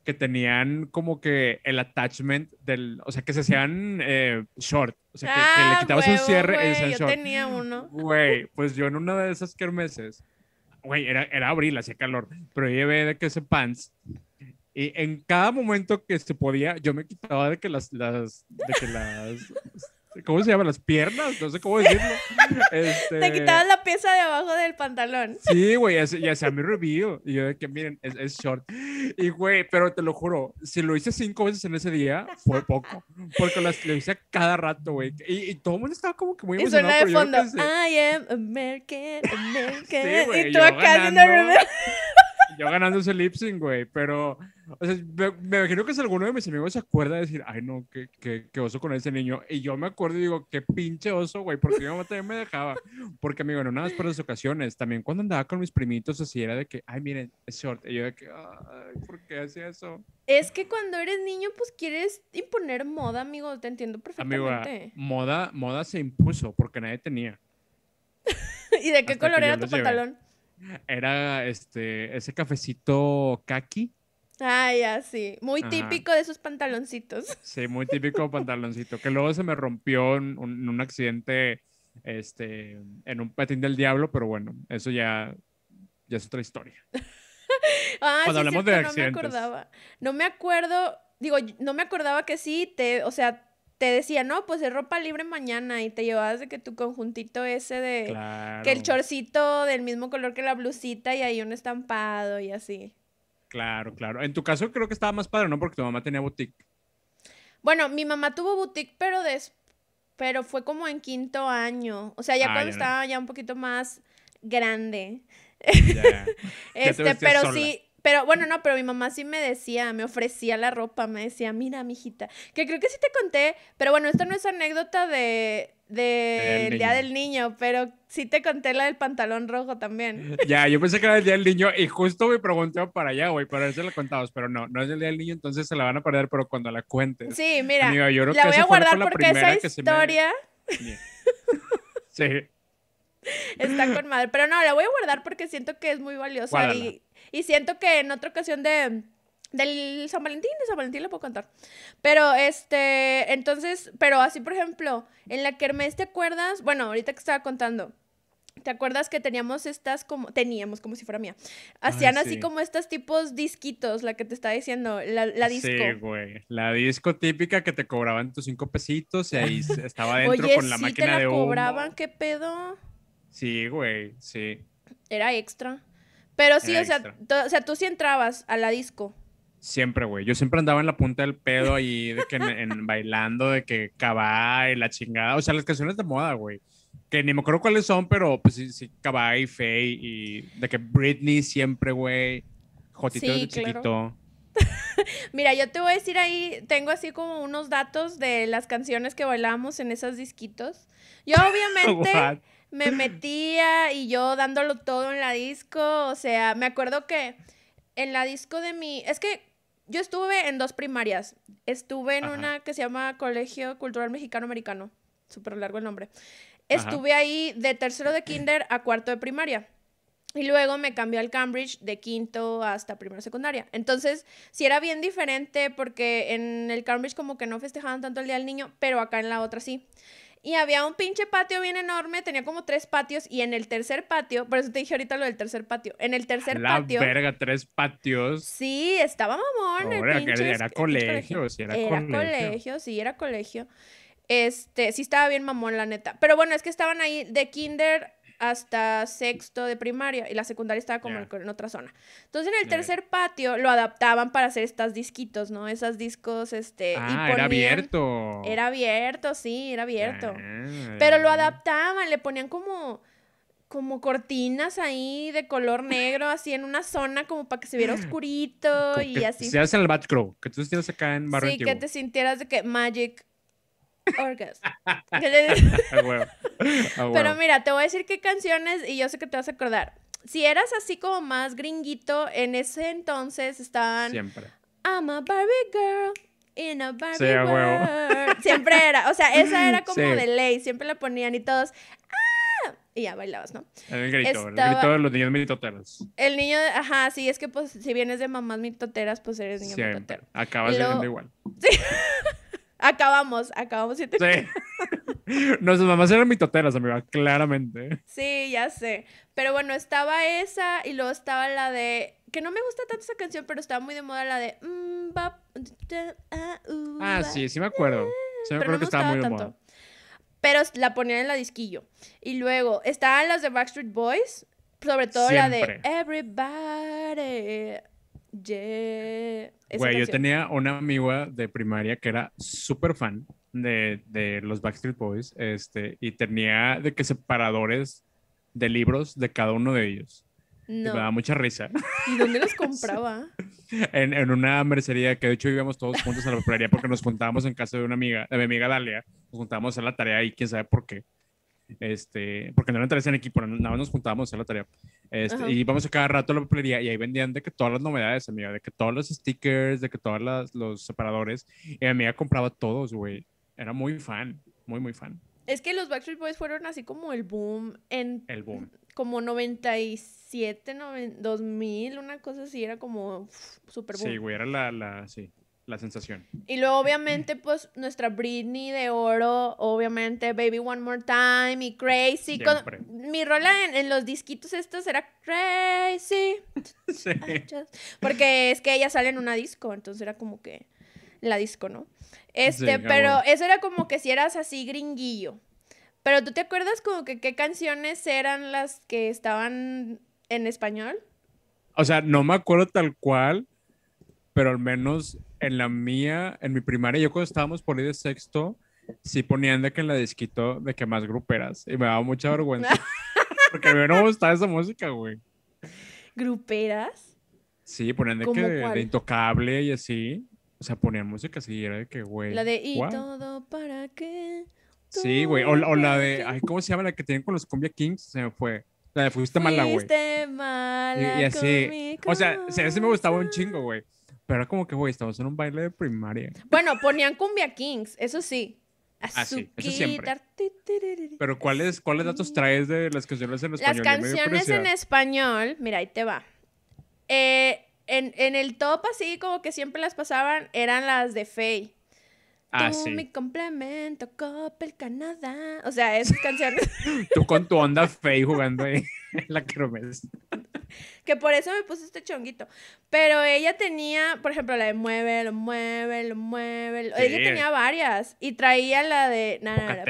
que tenían como que el attachment del, o sea, que se hacían eh, short, o sea, que, que le Ah, quitabas un cierre y se hacían Yo short. tenía uno. Güey, pues yo en una de esas kermeses, güey, era, era abril, hacía calor, pero llevé de que ese pants. Y en cada momento que se podía, yo me quitaba de que las, las, de que las, ¿cómo se llama? Las piernas, no sé cómo decirlo. Este, Te quitabas la pieza de abajo del pantalón. Sí, güey, y ya hacía mi review. Y yo de que, miren, es, es short. Y, güey, pero te lo juro, si lo hice cinco veces en ese día, fue poco. Porque las, lo hice cada rato, güey. Y, y todo el mundo estaba como que muy Y emocionado. suena de fondo. no. I am American, American. Sí, güey, y tú acá haciendo review. Yo ganando ese lip sync, güey, pero, o sea, me, me imagino que si alguno de mis amigos se acuerda de decir, ay, no, qué, qué, qué oso con ese niño, y yo me acuerdo y digo, qué pinche oso, güey, porque mi mamá también me dejaba, porque, amigo, no nada más por las ocasiones, también cuando andaba con mis primitos, así era de que, ay, miren, es short, y yo de que, ay, ¿por qué hacía eso? Es que cuando eres niño, pues quieres imponer moda, amigo. Te entiendo Amigo, perfectamente. moda, moda se impuso porque nadie tenía. ¿Y de qué Hasta color era tu pantalón? Era este, ese cafecito kaki. Ah, ya, sí. Muy Ajá. típico de esos pantaloncitos. Sí, muy típico pantaloncito. Que luego se me rompió en un, en un accidente este, en un patín del diablo, pero bueno, eso ya, ya es otra historia. Ah, Cuando sí, hablamos cierto, de no me accidentes. acordaba. No me acuerdo, digo, no me acordaba que sí, te, o sea, te decía, no, pues es ropa libre mañana y te llevabas de que tu conjuntito ese de Claro. que el chorcito del mismo color que la blusita y ahí un estampado y así. Claro, claro. En tu caso creo que estaba más padre, ¿no? Porque tu mamá tenía boutique. Bueno, mi mamá tuvo boutique, pero des, pero fue como en quinto año, o sea, ya Ah, cuando ya. estaba ya un poquito más grande. Ya. te Este, pero sola. sí, pero bueno, no, pero mi mamá sí me decía, me ofrecía la ropa, me decía, mira, mijita, que creo que sí te conté, pero bueno, esta no es anécdota de, de el Día del Niño, pero sí te conté la del pantalón rojo también. Ya, yo pensé que era el día del niño y justo me pregunté para allá, güey, para eso le contabas, pero no, no es el día del niño, entonces se la van a perder, pero cuando la cuentes. Sí, mira, Amiga, yo creo la que voy a guardar la porque esa me- historia Sí, está con madre, pero no, la voy a guardar porque siento que es muy valiosa Guárdala. y, y siento que en otra ocasión de del San Valentín, de San Valentín le puedo contar. Pero este, entonces, pero así por ejemplo, en la Kermés, ¿te acuerdas? Bueno, ahorita que estaba contando. ¿Te acuerdas que teníamos estas como, teníamos como si fuera mía? Hacían así sí. como estos tipos disquitos, la que te estaba diciendo, la, la disco. Sí, güey. La disco típica que te cobraban tus cinco pesitos y ahí estaba dentro Oye, con la sí máquina te la de humo. cobraban, ¿qué pedo? Sí, güey, sí. Era extra. Pero sí, Era o sea, o sea, tú sí entrabas a la disco. Siempre, güey. Yo siempre andaba en la punta del pedo ahí, de que en, en- bailando, de que cabá y la chingada. O sea, las canciones de moda, güey. Que ni me acuerdo cuáles son, pero pues sí, sí, cabá y Faye y de que Britney siempre, güey. Jotito Sí, de claro. chiquito. Mira, yo te voy a decir ahí, tengo así como unos datos de las canciones que bailábamos en esos disquitos. Yo obviamente? me metía y yo dándolo todo en la disco, o sea, me acuerdo que en la disco de mi, es que yo estuve en dos primarias. Estuve en Ajá. una que se llama Colegio Cultural Mexicano Americano, súper largo el nombre. Ajá. Estuve ahí de tercero de kinder a cuarto de primaria. Y luego me cambió al Cambridge de quinto hasta primero secundaria. Entonces, sí era bien diferente porque en el Cambridge como que no festejaban tanto el Día del Niño, pero acá en la otra sí. Y había un pinche patio bien enorme, tenía como tres patios y en el tercer patio, por eso te dije ahorita lo del tercer patio, en el tercer La patio... verga, tres patios. Sí, estaba mamón. el Ahora, pinche era colegio, sí, era colegio. colegio, sí, era colegio. Este, sí estaba bien mamón, la neta. Pero bueno, es que estaban ahí de kinder hasta sexto de primaria y la secundaria estaba como en- otra zona. Entonces en el tercer patio lo adaptaban para hacer estas disquitos, ¿no? Esas discos, este... y Ah, era abierto. Era abierto, sí, era abierto. Ah. Pero lo adaptaban, le ponían como como cortinas ahí de color negro, así en una zona como para que se viera oscurito Como y que así. Seas en el Batcrow, que tú estás acá en Barrio Sí, que te sintieras de que Magic A Pero mira, te voy a decir qué canciones y yo sé que te vas a acordar. Si eras así como más gringuito, en ese entonces estaban Siempre. I'm a Barbie girl in a Barbie Sí, a huevo. world. Siempre era, o sea, esa era como Sí. de ley, siempre la ponían y todos ¡ah! y ya bailabas, ¿no? El grito, el Estaba- grito de los niños mitoteros. El niño, ajá, sí, es que pues si vienes de mamás mitoteras, pues eres niño Siempre. mitotero. Acabas luego- siendo igual. Acabamos, acabamos siete. Sí. Nuestras mamás eran mitoteras, amiga, claramente. Sí, ya sé. Pero bueno, estaba esa y luego estaba la de. Que no me gusta tanto esa canción, pero estaba muy de moda la de. mm, ah, uh, Ah, sí, sí me acuerdo. Sí me Pero no acuerdo que estaba muy de tanto. moda. Pero la ponían en la disquillo. Y luego estaban las de Backstreet Boys. Sobre todo la de. Everybody. Yeah. Güey, yo tenía una amiga de primaria que era súper fan de, de los Backstreet Boys, este, y tenía de que separadores de libros de cada uno de ellos. Y me daba No. mucha risa. ¿Y dónde los compraba? En, en una mercería que de hecho íbamos todos juntos a la papelería porque nos juntábamos en casa de una amiga, de mi amiga Dalia, nos juntábamos a hacer la tarea y quién sabe por qué. Este, porque no eran tareas en equipo, nada más nos juntábamos a hacer la tarea. Este, y íbamos a cada rato a la papelería y ahí vendían de que todas las novedades, amiga, de que todos los stickers, de que todos los separadores. Y mi amiga compraba todos, güey. Era muy fan, muy, muy fan. Es que los Backstreet Boys fueron así como el boom en El boom. como 97, noven- 2000, una cosa así, era como super boom. Sí, güey, era la, la, sí, la sensación. Y luego, obviamente, pues nuestra Britney de oro, obviamente, Baby One More Time y Crazy. Con- mi rola en, en los disquitos estos era Crazy. Sí. Just- Porque es que ella sale en una disco, entonces era como que la disco, ¿no? Este, Sí, pero eso era como que si eras así gringuillo. Pero tú te acuerdas como que qué canciones eran las que estaban en español? O sea, no me acuerdo tal cual, pero al menos en la mía, en mi primaria, yo cuando estábamos por ahí de sexto, sí ponían de que en la disquito de que más gruperas. Y me daba mucha vergüenza. Porque a mí no me gustaba esa música, güey. Gruperas. Sí, ponían de que ¿Cómo de, intocable y así. O sea, ponían música así, era de que, güey. La de ¿Y what? todo para qué? Sí, güey. O, la- o la de, ay, ¿cómo se llama la que tienen con los Cumbia Kings? Se me fue. La de Fuiste mala, güey. Fuiste mala Y, y así. O sea, sí, ese me gustaba un chingo, güey. Pero era como que, güey, estamos en un baile de primaria. Bueno, ponían Cumbia Kings, eso sí. Ah, sí, eso siempre. Pero ¿cuáles, ¿cuáles datos traes de las canciones en Las español? Dio canciones en español, mira, ahí te va. Eh, en, en el top, así como que siempre las pasaban, eran las de Faye. Ah, Tú, sí. mi complemento, Coppel Canadá. O sea, esas canciones. Tú con tu onda fey jugando ahí en la kermés. que por eso me puse este chonguito. Pero ella tenía, por ejemplo, la de muévelo, muévelo, muévelo. Ella Sí. tenía varias. Y traía la de. na, na, na,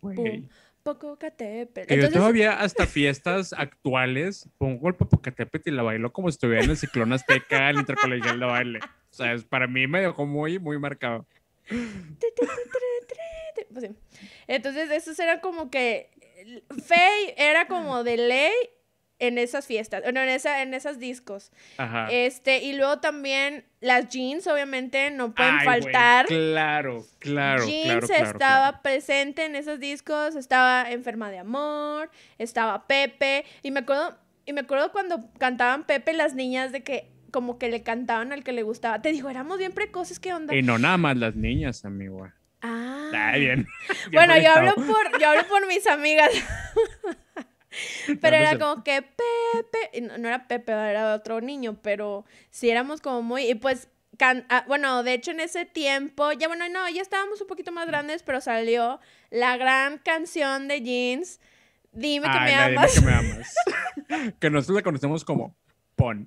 pum, pum, Popocatépetl. Que yo Entonces, todavía hasta fiestas actuales pongo el Popocatépetl y la bailo como si estuviera en el ciclón azteca, el intercolegial de baile. O sea, para mí me dejó muy, muy marcado. Pues. Entonces, esos eran como que. Faye era como de ley en esas fiestas. Bueno, en, esa, en esas discos. Ajá. Este, y luego también las jeans, obviamente, no pueden Ay, faltar. claro, claro, Jeans claro, claro, estaba claro. presente en esos discos, estaba Enferma de Amor, estaba Pepe, y me acuerdo, y me acuerdo cuando cantaban Pepe las niñas de que como que le cantaban al que le gustaba. Te digo, éramos bien precoces, ¿qué onda? Y no nada más las niñas, amigo. Ah. Ah, bien. bien Bueno, yo hablo por, yo hablo por mis amigas. Pero No, no era sé. como que Pepe, no, no era Pepe, era otro niño, pero sí éramos como muy, y pues, can- ah, bueno, de hecho en ese tiempo, ya bueno, no, ya estábamos un poquito más grandes, pero salió la gran canción de Jeans, Dime que Ay, me la dime amas, que me amas. que nosotros la conocemos como Pon.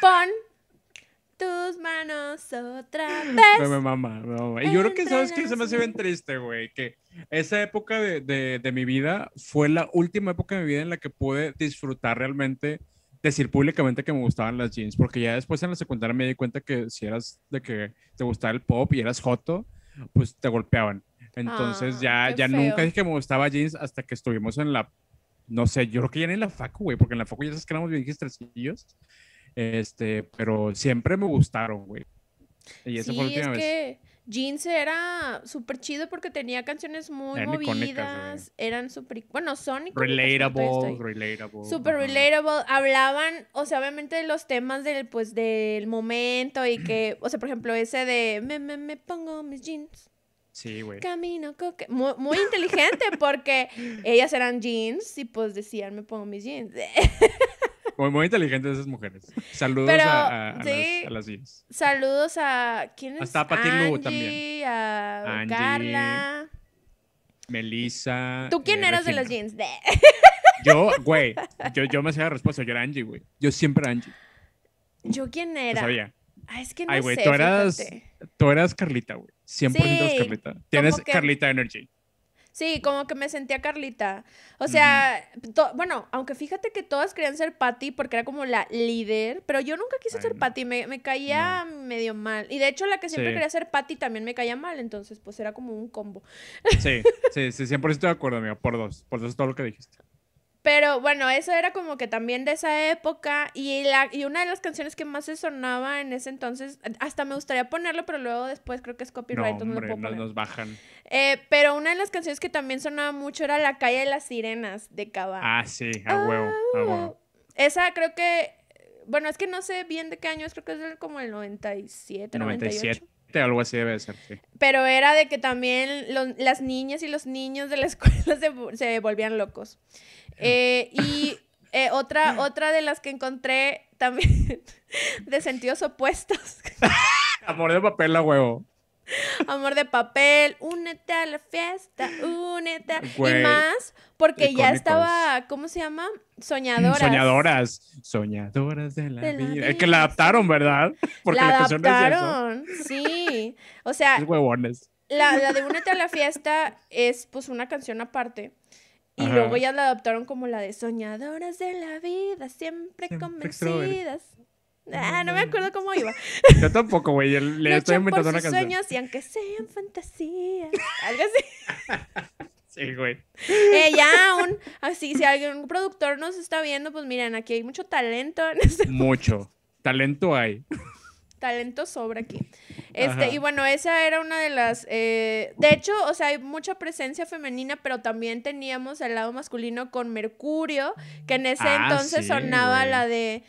pon tus manos otra vez. me mama, me mama. Y yo creo que, ¿sabes qué? Se me hace bien triste, güey. Que esa época de, de, de mi vida fue la última época de mi vida en la que pude disfrutar realmente, decir públicamente que me gustaban las jeans. Porque ya después en la secundaria me di cuenta que si eras de que te gustaba el pop y eras joto, pues te golpeaban. Entonces Ah, ya, ya feo. nunca dije que me gustaba jeans hasta que estuvimos en la, no sé, yo creo que ya ni en la facu, güey, porque en la facu ya sabes que éramos bien. Este, pero siempre me gustaron, güey. Y esa Sí, fue la es última vez. que Jeans era súper chido porque tenía canciones muy Eran icónicas, movidas, eran súper, bueno, son Relatable, relatable. Súper ajá. relatable, hablaban, o sea, obviamente de los temas del, pues, del momento y que, o sea, por ejemplo, ese de me, me, me pongo mis jeans, Sí, güey. camino coque, muy, muy inteligente porque ellas eran jeans y pues decían me pongo mis jeans. Muy, muy inteligentes esas mujeres. Saludos Pero, a, a- a sí. las, a las jeans. Saludos a, ¿quién es? Hasta Pati Lu también. a Angie. Carla. Melissa. ¿Tú quién eh, eras de las jeans? Yo, güey, yo, yo me hacía la respuesta, yo era Angie, güey. Yo siempre era Angie. ¿Yo quién era? sabía. Ah, es que no Ay, güey, tú eras, fíjate. tú eras Carlita, güey. 100% eras Sí, Carlita. Tienes que- Carlita Energy. Sí, como que me sentía Carlita. O sea, bueno, aunque fíjate que todas querían ser Patty porque era como la líder, pero yo nunca quise Ay, ser no. Patty, me, me caía medio mal. Y de hecho la que siempre Sí. quería ser Patty también me caía mal, entonces pues era como un combo. Sí, sí, sí, 100% de acuerdo, amigo. Por dos. Por dos es todo lo que dijiste. Pero bueno, eso era como que también de esa época y, la, y una de las canciones que más se sonaba en ese entonces, hasta me gustaría ponerlo, pero luego después creo que es No, copyright, no hombre, puedo nos, bajan. Eh, pero una de las canciones que también sonaba mucho era La calle de las sirenas de Cava. Ah, sí, a huevo, a huevo. Esa creo que, bueno, es que no sé bien de qué año es, creo que es como el 97, 98. 97, 7, algo así debe ser, sí. Pero era de que también las niñas y los niños de la escuela se, se volvían locos. Eh, y eh, otra, otra de las que encontré también de sentidos opuestos. Amor de papel a huevo. Amor de papel, únete a la fiesta, únete. a- Güey, y más, porque ya estaba, ¿cómo se llama? Soñadoras. Soñadoras. Soñadoras de la, De la vida. Es que la adaptaron, ¿verdad? Porque la, la canción no es eso. adaptaron, sí. O sea, huevones. La, la de Únete a la fiesta es pues una canción aparte. Y Ajá. luego ya la adaptaron como la de Soñadoras de la vida, siempre, Siempre convencidas. Ah, no me acuerdo cómo iba. Yo tampoco, güey. Le estoy Luchan por inventando una sus canción. sueños y aunque sean fantasías. Algo así. Sí, güey. Eh, ya, un, así, si algún productor nos está viendo, pues miren, aquí hay mucho talento en este Mucho. Talento hay. talento sobra aquí. Este, Ajá. y bueno, esa era una de las. eh, de hecho, o sea, hay mucha presencia femenina, pero también teníamos el lado masculino con Mercurio, que en ese Ah, entonces sí, sonaba güey. la de.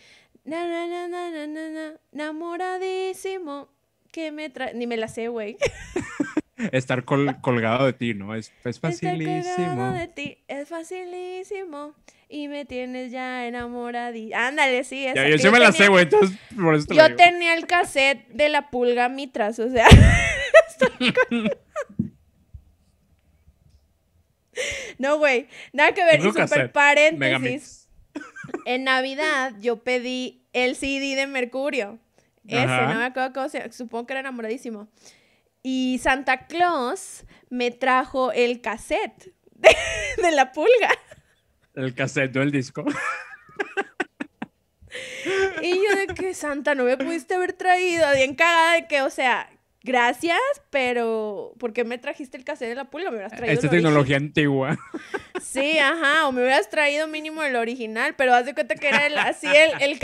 Na, na, na, na, na, na, na, enamoradísimo. Que me trae. Ni me la sé, güey. Estar col- colgado de ti, ¿no? Es, es Estar colgado facilísimo. de ti es facilísimo. Y me tienes ya enamoradísimo. Ándale, sí. esa, Ya, yo sí me la tenía- sé, güey. Entonces, por eso te Yo tenía el cassette de la pulga mitras, o sea. no, güey. Nada que ver. Super cassette, paréntesis. Megamix. En Navidad yo pedí el CD de Mercurio. Ese, Ajá. no me acuerdo cómo se Supongo que era enamoradísimo. Y Santa Claus me trajo el cassette de, de la pulga. El cassette, no el disco. Y yo de que Santa no me pudiste haber traído, bien cagada de que, o sea, gracias, pero ¿por qué me trajiste el cassette de la pulga? Me hubieras traído Esta origen. tecnología antigua. Sí, ajá, o me hubieras traído mínimo el original, pero haz de cuenta que era el- así el, el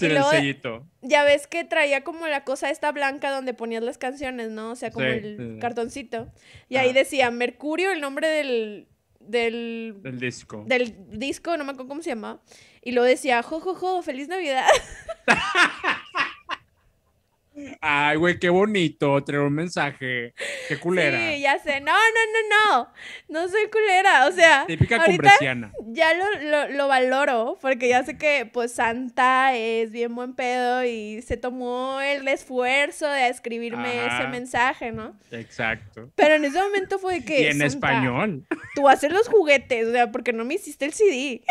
y el luego, sellito. ya ves que traía como la cosa esta blanca donde ponías las canciones, ¿no? O sea, como Sí, el sí, sí. cartoncito. Y ahí decía Mercurio, el nombre del, del, El disco. del disco, no me acuerdo cómo se llamaba. Y luego decía, jo, jo, jo, feliz Navidad. Ay, güey, qué bonito. Traer un mensaje. Qué culera. Sí, ya sé. No, no, no, no. No soy culera. O sea, Típica cumbreciana. ya lo, lo, lo valoro porque ya sé que pues Santa es bien buen pedo y se tomó el esfuerzo de escribirme Ajá. ese mensaje, ¿no? Exacto. Pero en ese momento fue que... Y en Santa, español. Tú haces los juguetes, o sea, porque no me hiciste el CD.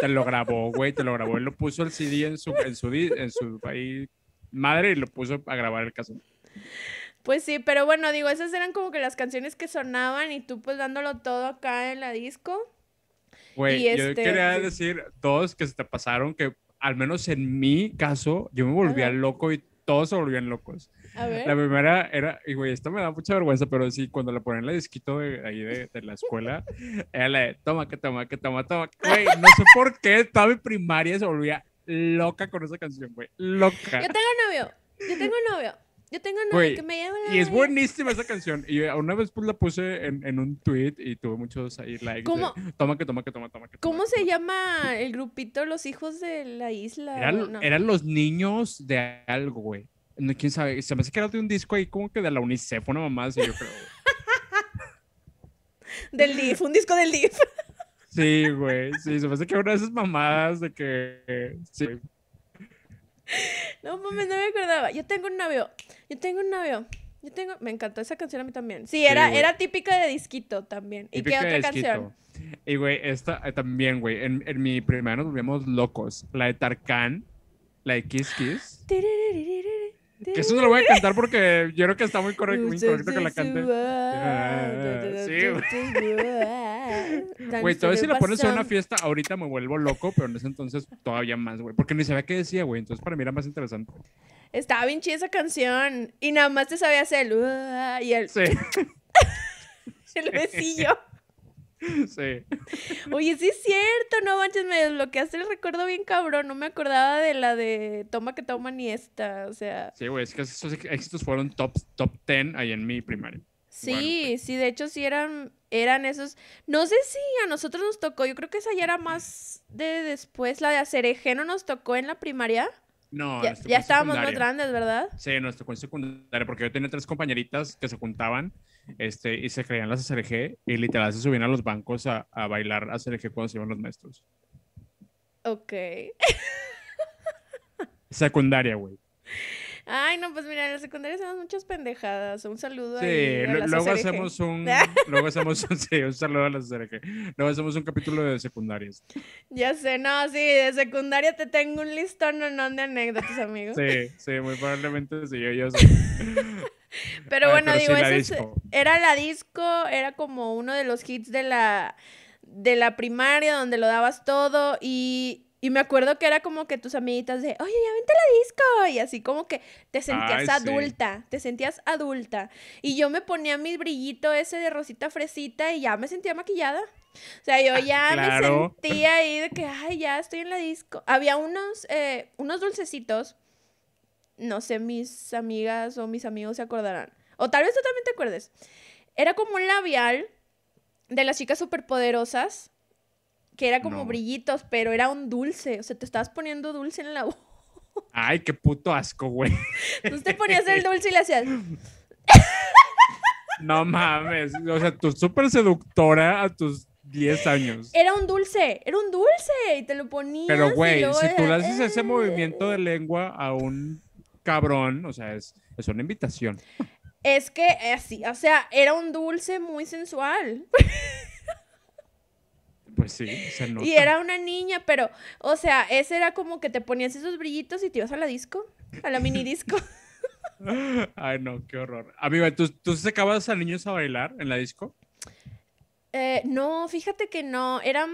Te lo grabó, güey, te lo grabó. Él lo puso el CD en su, en su, en su ahí, madre y lo puso a grabar el caso. Pues sí, pero bueno, digo, esas eran como que las canciones que sonaban y tú pues dándolo todo acá en la disco. Güey, yo este- quería decir dos que se te pasaron que, al menos en mi caso, yo me volvía loco y todos se volvían locos. A ver. La primera era, y güey, esto me da mucha vergüenza, pero sí, cuando la ponían en la disquito de ahí de, de la escuela, era la de toma, que toma, que toma, toma. Güey, no sé por qué toda mi primaria se volvía loca con esa canción, güey. Loca. Yo tengo novio. Yo tengo novio. Yo tengo novio Güey, que me llama la Y es buenísima esa canción. Y una vez pues la puse en, en un tweet y tuve muchos ahí likes. de, ¿Cómo? toma, que toma, que toma, toma. Que toma, ¿Cómo se toma". llama el grupito Los Hijos de la Isla? No. eran los niños de algo, güey. No, quién sabe. Se me hace que era de un disco ahí como que de la UNICEF, una mamá así, yo creo. Del DIF, un disco del DIF. Sí, güey. Sí, se me hace que una de esas mamadas de que. Sí. No mames, no me acordaba. Yo tengo un novio. Yo tengo un novio. Yo tengo. Me encantó esa canción a mí también. Sí, era, era típica de disquito también. ¿Y qué otra canción? Y, güey, esta eh, también, güey. En, en mi primaria nos volvíamos locos. La de Tarkan, la de Kiss Kiss. Que eso no lo voy a cantar porque yo creo que está muy correcto, muy incorrecto que la cante. Sí, Güey, todavía si la pones en una fiesta, ahorita me vuelvo loco, pero en ese entonces todavía más, güey. Porque ni sabía qué decía, güey. Entonces para mí era más interesante. Estaba bien chida esa canción. Y nada más te sabías el. "Uah", y el, Sí, el besillo. Sí. Oye, sí es cierto, no manches, me desbloqueaste el recuerdo bien cabrón. No me acordaba de la de toma que toma ni esta. O sea, Sí, güey. Es que esos éxitos fueron top, top 10 ahí en mi primaria. sí, sí, de hecho sí eran, eran esos. No sé si a nosotros nos tocó, yo creo que esa ya era más de después, la de Acereje, ¿no nos tocó en la primaria? No, Ya, ya estábamos más grandes, ¿verdad? Sí, nos tocó en secundaria, porque yo tenía tres compañeritas que se juntaban este, y se creían las ACRG y literal se subían a los bancos a, a bailar ACRG cuando se iban los maestros. Ok. Secundaria, güey. Ay, no, pues mira, en la secundaria hacemos muchas pendejadas. Un saludo Sí, ahí a las luego hacemos un, luego hacemos un, sí, un saludo a las ACRG. Luego hacemos un capítulo de secundarias. Ya sé, no, sí, de secundaria te tengo un listón no, no, de anécdotas, amigo. Sí, sí, muy probablemente sí, yo, yo sé. Pero Ay, bueno, pero digo, sí, la ese era la disco, era como uno de los hits de la, de la primaria donde lo dabas todo y, y me acuerdo que era como que tus amiguitas de, oye, ya vente a la disco y así como que te sentías Ay, sí. adulta, te sentías adulta. Y yo me ponía mi brillito ese de rosita fresita y ya me sentía maquillada. O sea, yo ya Ah, claro. me sentía ahí de que, ay, ya estoy en la disco. Había unos, eh, unos dulcecitos no sé, mis amigas o mis amigos se acordarán. O tal vez tú también te acuerdes. Era como un labial de las chicas superpoderosas, que era como No. brillitos, pero era un dulce. O sea, te estabas poniendo dulce en la boca. Ay, qué puto asco, güey. Entonces te ponías el dulce y le hacías. No mames. O sea, tú súper seductora a tus 10 años. Era un dulce, era un dulce. Y te lo ponías. Pero, güey, si tú le haces ese movimiento de lengua a un cabrón, o sea, es, es una invitación. Es que así, o sea, era un dulce muy sensual. Pues sí, se nota. Y era una niña, pero, o sea, ese era como que te ponías esos brillitos y te ibas a la disco, a la mini disco. Ay, no, qué horror. Amiga, ¿tú, ¿tú sacabas a niños a bailar en la disco? Eh, no, fíjate que no, era,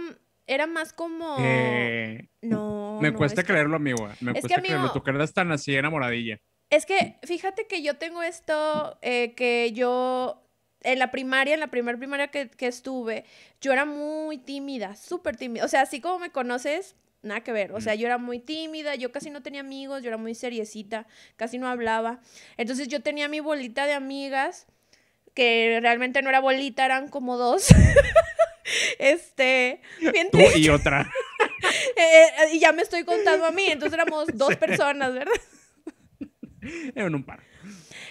era más como... Eh, No, me no, cuesta es que- creerlo, amigo. Me es que, cuesta creerlo. amigo- Tú que eras tan así enamoradilla. Es que fíjate que yo tengo esto, eh, que yo en la primaria, en la primera primaria que, que estuve, yo era muy tímida, súper tímida. O sea, así como me conoces, nada que ver. O sea, yo era muy tímida, yo casi no tenía amigos, yo era muy seriecita, casi no hablaba. Entonces yo tenía mi bolita de amigas, que realmente no era bolita, eran como dos. este, bien Tú y otra. Eh, y ya me estoy contando a mí, entonces éramos dos personas, ¿verdad? En un par.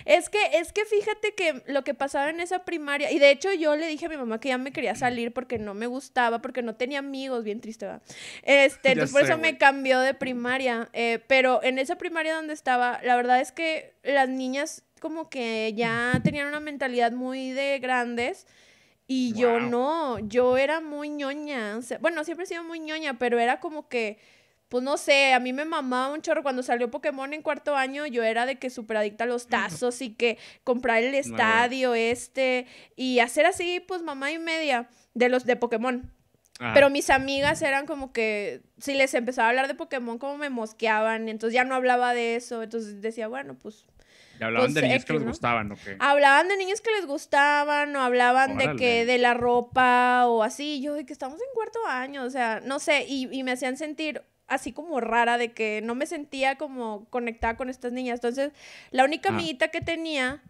Es que, es que fíjate que lo que pasaba en esa primaria, y de hecho yo le dije a mi mamá que ya me quería salir porque no me gustaba, porque no tenía amigos, bien triste, ¿va? Este, entonces por sé, eso me cambió de primaria. eh, pero en esa primaria donde estaba, la verdad es que las niñas como que ya tenían una mentalidad muy de grandes. Y yo no, yo era muy ñoña. o sea, bueno, siempre he sido muy ñoña, pero era como que, pues no sé, a mí me mamaba un chorro. Cuando salió Pokémon en cuarto año, yo era de que súper adicta a los tazos y que comprar el estadio este y hacer así, pues mamá y media de los de Pokémon. Ajá. Pero mis amigas eran como que, si les empezaba a hablar de Pokémon, como me mosqueaban, entonces ya no hablaba de eso, entonces decía, bueno, pues Y hablaban pues, de niños que les ¿no? gustaban, ¿o qué? Hablaban de niños que les gustaban o hablaban de que de la ropa o así. Yo de que estamos en cuarto año, o sea, no sé, y, y me hacían sentir así como rara de que no me sentía como conectada con estas niñas. Entonces, la única amiguita que tenía,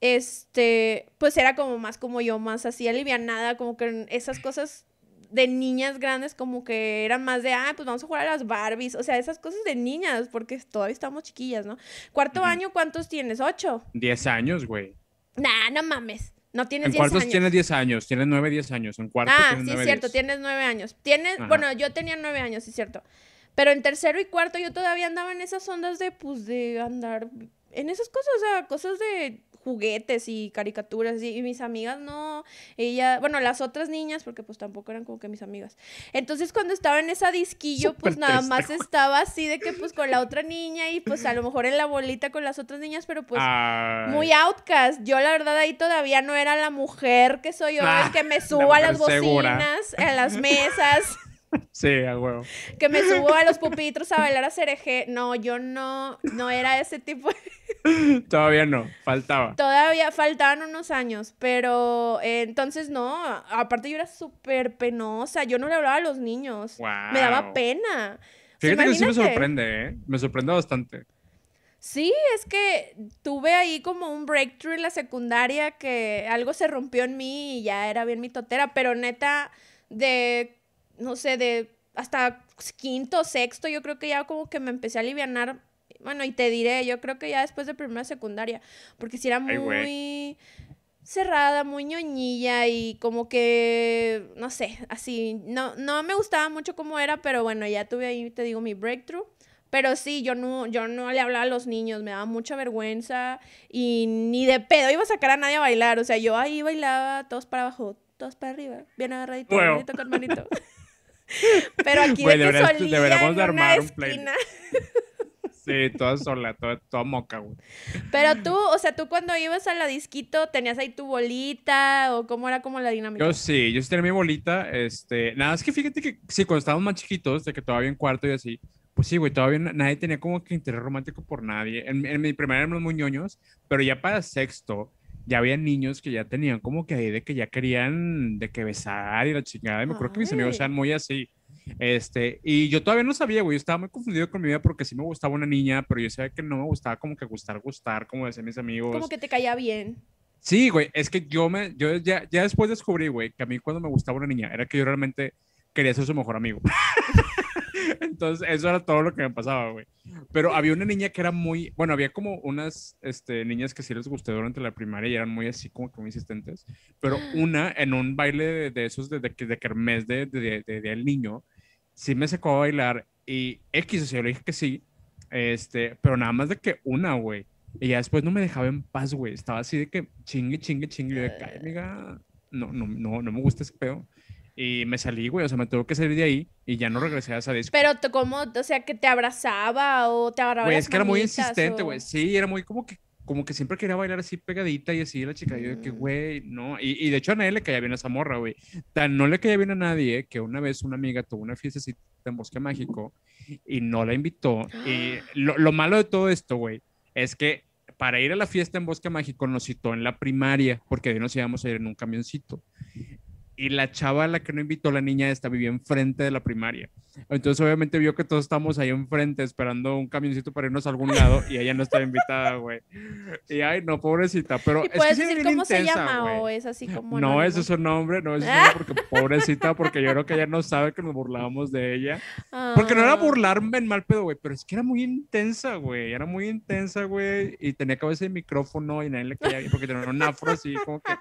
este, pues era como más como yo, más así alivianada, como que esas cosas de niñas grandes como que eran más de, ah, pues vamos a jugar a las Barbies, o sea, esas cosas de niñas, porque todavía estamos chiquillas, ¿no? Cuarto año, ¿cuántos tienes? ¿Ocho? 10 años, güey. Nah, no mames. No tienes En 10 cuartos años. tienes 10 años, tienes 9, 10 años. En cuarto ah, tienes sí, 9, es cierto, 10. tienes 9 años. Tienes, Ajá. bueno, yo tenía 9 años, sí, es cierto. Pero en tercero y cuarto yo todavía andaba en esas ondas de, pues, de andar en esas cosas, o sea, cosas de juguetes y caricaturas y, y mis amigas no, ella, bueno, las otras niñas, porque pues tampoco eran como que mis amigas. Entonces cuando estaba en esa disquillo, pues nada más estaba así de que pues con la otra niña y pues a lo mejor en la bolita con las otras niñas, pero pues Ay, muy outcast. Yo la verdad ahí todavía no era la mujer que soy hoy, Ah, que me subo a las segura. bocinas, a las mesas, Sí, a huevo. que me subo a los pupitres a bailar a cereje. No, yo no, no era ese tipo. Todavía no, faltaba. Todavía faltaban unos años, pero eh, entonces no. Aparte yo era súper penosa. Yo no le hablaba a los niños. Me daba pena. Fíjate que sí me sorprende, ¿eh? Me sorprende bastante. Sí, es que tuve ahí como un breakthrough en la secundaria que algo se rompió en mí y ya era bien mi totera, pero neta, de, no sé, de hasta quinto, sexto, yo creo que ya como que me empecé a alivianar bueno, y te diré, yo creo que ya después de primera secundaria, porque si era muy cerrada, muy ñoñilla y como que, no sé, así, no, no me gustaba mucho cómo era, pero bueno, ya tuve ahí, te digo, mi breakthrough. Pero sí, yo no, yo no le hablaba a los niños, me daba mucha vergüenza y ni de pedo iba a sacar a nadie a bailar. O sea, yo ahí bailaba todos para abajo, todos para arriba, bien agarradito, bueno. manito con manito. Pero aquí de que solía deberíamos de armar un esquina. Sí, toda sola, toda, toda moca, güey. Pero tú, o sea, tú cuando ibas a la disquito, ¿tenías ahí tu bolita o cómo era como la dinámica? Yo sí, yo sí tenía mi bolita, este, nada, es que fíjate que sí, cuando estábamos más chiquitos, de que todavía en cuarto y así, pues sí, güey, todavía nadie tenía como que interés romántico por nadie. En, en mi primera éramos muy ñoños, pero ya para sexto, ya había niños que ya tenían como que ahí de que ya querían de que besar y la chingada. Y me acuerdo que mis amigos eran muy así. Este, y yo todavía no sabía, güey, yo estaba muy confundido con mi vida porque sí me gustaba una niña, pero yo sabía que no me gustaba como que gustar, gustar, como decían mis amigos. Como que te caía bien. Sí, güey, es que yo me, yo ya, ya después descubrí, güey, que a mí cuando me gustaba una niña era que yo realmente quería ser su mejor amigo. Entonces, eso era todo lo que me pasaba, güey. Pero había una niña que era muy, bueno, había como unas este, niñas que sí les gusté durante la primaria y eran muy así como que muy insistentes. Pero una, en un baile de, esos de, de, de kermés de, de, de, el niño, sí me sacó a bailar y X, o sea, yo le dije que sí, este, pero nada más de que una, güey. Y ya después no me dejaba en paz, güey. Estaba así de que chingue, chingue, chingue. Y de que, amiga, no, no, no, no me gusta ese pedo. Y me salí, güey, o sea, me tuve que salir de ahí y ya no regresé a esa disco. Pero, ¿cómo? O sea, que te abrazaba o te agarraba Güey, es que era muy insistente, güey. Sí, era muy como que, como que siempre quería bailar así pegadita y así la chica. Yo de que, mm. güey, no. Y, y, de hecho a nadie le caía bien a esa morra, güey. Tan no le caía bien a nadie que una vez una amiga tuvo una fiesta en Bosque Mágico y no la invitó. Y lo, lo malo de todo esto, güey, es que para ir a la fiesta en Bosque Mágico nos citó en la primaria, porque de ahí nos íbamos a ir en un camioncito y la chava a la que no invitó la niña esta vivía enfrente de la primaria. Entonces obviamente vio que todos estamos ahí enfrente esperando un camioncito para irnos a algún lado y ella no estaba invitada, güey. Y ay, no, pobrecita, pero ¿Y puedes decir cómo se llama o es así como No, ese es su nombre, no es su nombre porque pobrecita, porque yo creo que ella no sabe que nos burlábamos de ella. Porque no era ah. burlarme en mal pedo, güey, pero es que era muy intensa, güey, era muy intensa, güey, y tenía cabeza de micrófono y nadie le caía porque tenía un afro así como que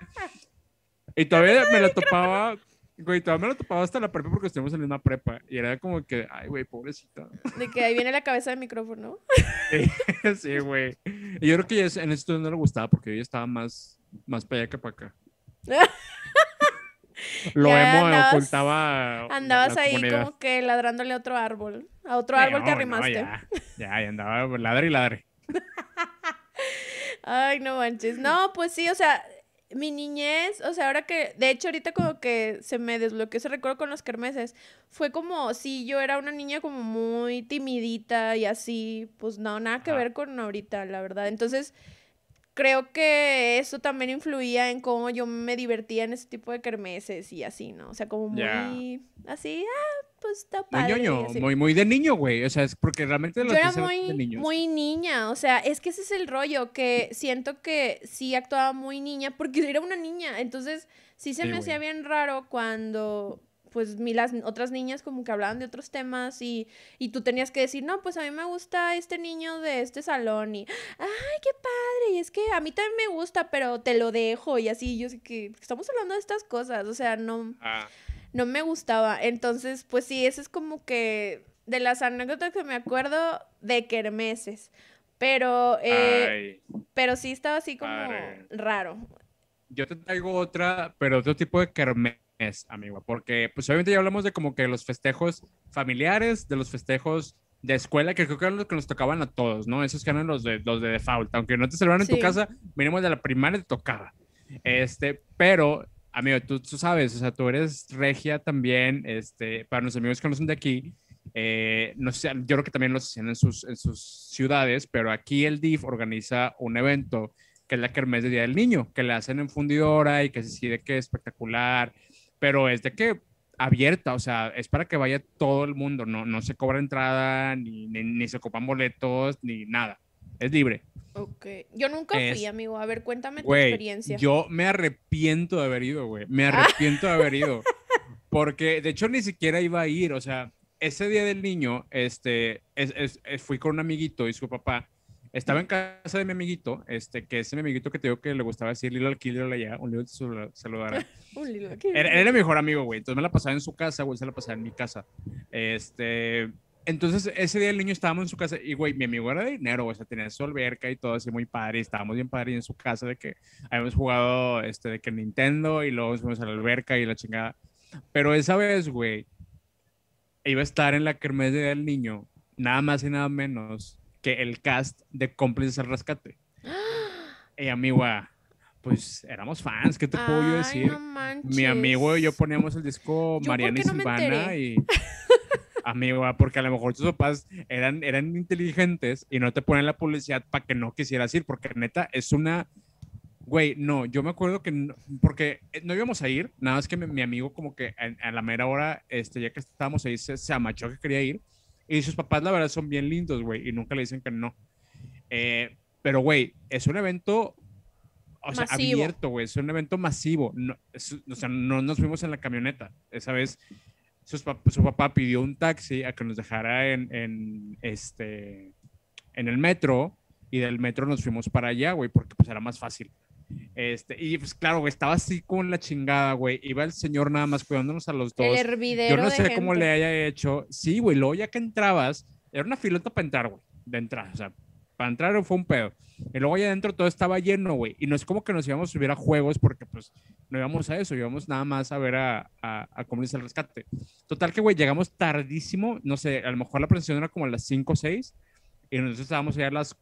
y todavía me la topaba, güey, todavía me la topaba hasta la prepa porque estuvimos en misma prepa. Y era como que, ay, güey, pobrecita. De que ahí viene la cabeza del micrófono. sí, güey. Y yo creo que en esto no le gustaba porque ella estaba más, más para allá que para acá. Lo emo ocultaba. Andabas ahí como que ladrándole a otro árbol. A otro árbol que arrimaste. ya, ya, andaba ladre y ladre. Ay, no manches. No, pues sí, o sea, mi niñez, o sea, ahora que, de hecho, ahorita como que se me desbloqueó ese recuerdo con los kermeses, fue como, si yo era una niña como muy timidita y así, pues no, nada que ver con ahorita, la verdad. Entonces, creo que eso también influía en cómo yo me divertía en ese tipo de kermeses y así, ¿no? O sea, como muy así, ah, pues está padre. Muy ñoño, muy, muy de niño, güey. O sea, es porque realmente lo Yo era muy, muy niña, o sea, es que ese es el rollo, que siento que sí actuaba muy niña, porque era una niña, entonces sí se me hacía bien raro cuando pues mi, las otras niñas como que hablaban de otros temas y, y tú tenías que decir, no, pues a mí me gusta este niño de este salón y, ay, qué padre, y es que a mí también me gusta, pero te lo dejo y así, yo sé que estamos hablando de estas cosas, o sea, no, ah. no me gustaba. Entonces, pues sí, eso es como que de las anécdotas que me acuerdo de kermeses. Pero, eh, pero sí estaba así como raro. Yo te traigo otra, pero otro tipo de kermés es, amigo, porque pues obviamente ya hablamos de como que los festejos familiares, de los festejos de escuela, que creo que eran los que nos tocaban a todos, ¿no? Esos que eran los de, los de default, aunque no te celebraron en tu casa, vinimos de la primaria te tocaba. Este, pero, amigo, tú, tú sabes, o sea, tú eres regia también, este, para los amigos que no son de aquí, eh, no sé, yo creo que también lo hacían en sus, en sus ciudades, pero aquí el DIF organiza un evento que es la Kermés de Día del Niño, que le hacen en fundidora y que se decide que es espectacular, pero es de que abierta, o sea, es para que vaya todo el mundo, no, no se cobra entrada, ni, ni, se copan boletos, ni nada, es libre. Ok, yo nunca fui, amigo, a ver, cuéntame tu experiencia. Yo me arrepiento de haber ido, güey, me arrepiento de haber ido, porque de hecho ni siquiera iba a ir, o sea, ese día del niño, este, fui con un amiguito y su papá. Estaba en casa de mi amiguito, este, que es mi amiguito que te digo que le gustaba decir Lilo aquí, Lilo allá, un Lilo saludar. un Lilo. Era, era mi mejor amigo, güey. Entonces me la pasaba en su casa, güey, se la pasaba en mi casa. Este, entonces, ese día el niño estábamos en su casa y, güey, mi amigo era de dinero, o sea, tenía su alberca y todo así muy padre, y estábamos bien padre en su casa de que habíamos jugado, este, de que Nintendo y luego fuimos a la alberca y la chingada. Pero esa vez, güey, iba a estar en la kermés del niño, nada más y nada menos que el cast de Cómplices al Rescate. Y amigo, pues éramos fans, ¿qué te puedo yo decir? Mi amigo y yo poníamos el disco Mariana y Silvana y amigo, porque a lo mejor tus papás eran, eran inteligentes y no te ponen la publicidad para que no quisieras ir, porque neta es una... Güey, no, yo me acuerdo que, no, porque eh, no íbamos a ir, nada más que mi, amigo como que a, la mera hora, este, ya que estábamos ahí, se, se amachó que quería ir. Y sus papás, la verdad, son bien lindos, güey, y nunca le dicen que no. Eh, pero, güey, es un evento, o sea, abierto, güey, es un evento masivo. No, o sea, no nos fuimos en la camioneta. Esa vez su, papá pidió un taxi a que nos dejara en, en, este, en el metro y del metro nos fuimos para allá, güey, porque pues era más fácil. Este, y pues claro, güey, estaba así con la chingada, güey. Iba el señor nada más cuidándonos a los dos. Yo no sé cómo le haya hecho. Sí, güey, luego ya que entrabas, era una filota para entrar, güey, de entrada. O sea, para entrar fue un pedo. Y luego allá adentro todo estaba lleno, güey. Y no es como que nos íbamos a subir a juegos porque pues no íbamos a eso, íbamos nada más a ver a, a, a cómo dice el rescate. Total que, güey, llegamos tardísimo, no sé, a lo mejor la presentación era como a las 5 o 6 y nosotros estábamos allá a las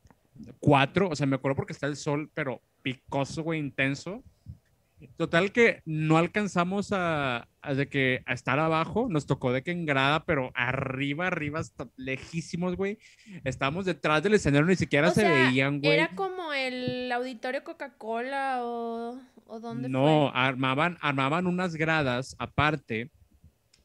4, o sea, me acuerdo porque está el sol, pero picoso, güey, intenso. Total que no alcanzamos a, de que a estar abajo, nos tocó de que en grada, pero arriba, arriba, hasta lejísimos, güey. Estábamos detrás del escenario, ni siquiera se veían, güey. Era como el auditorio Coca-Cola o, o dónde No, armaban, armaban unas gradas aparte.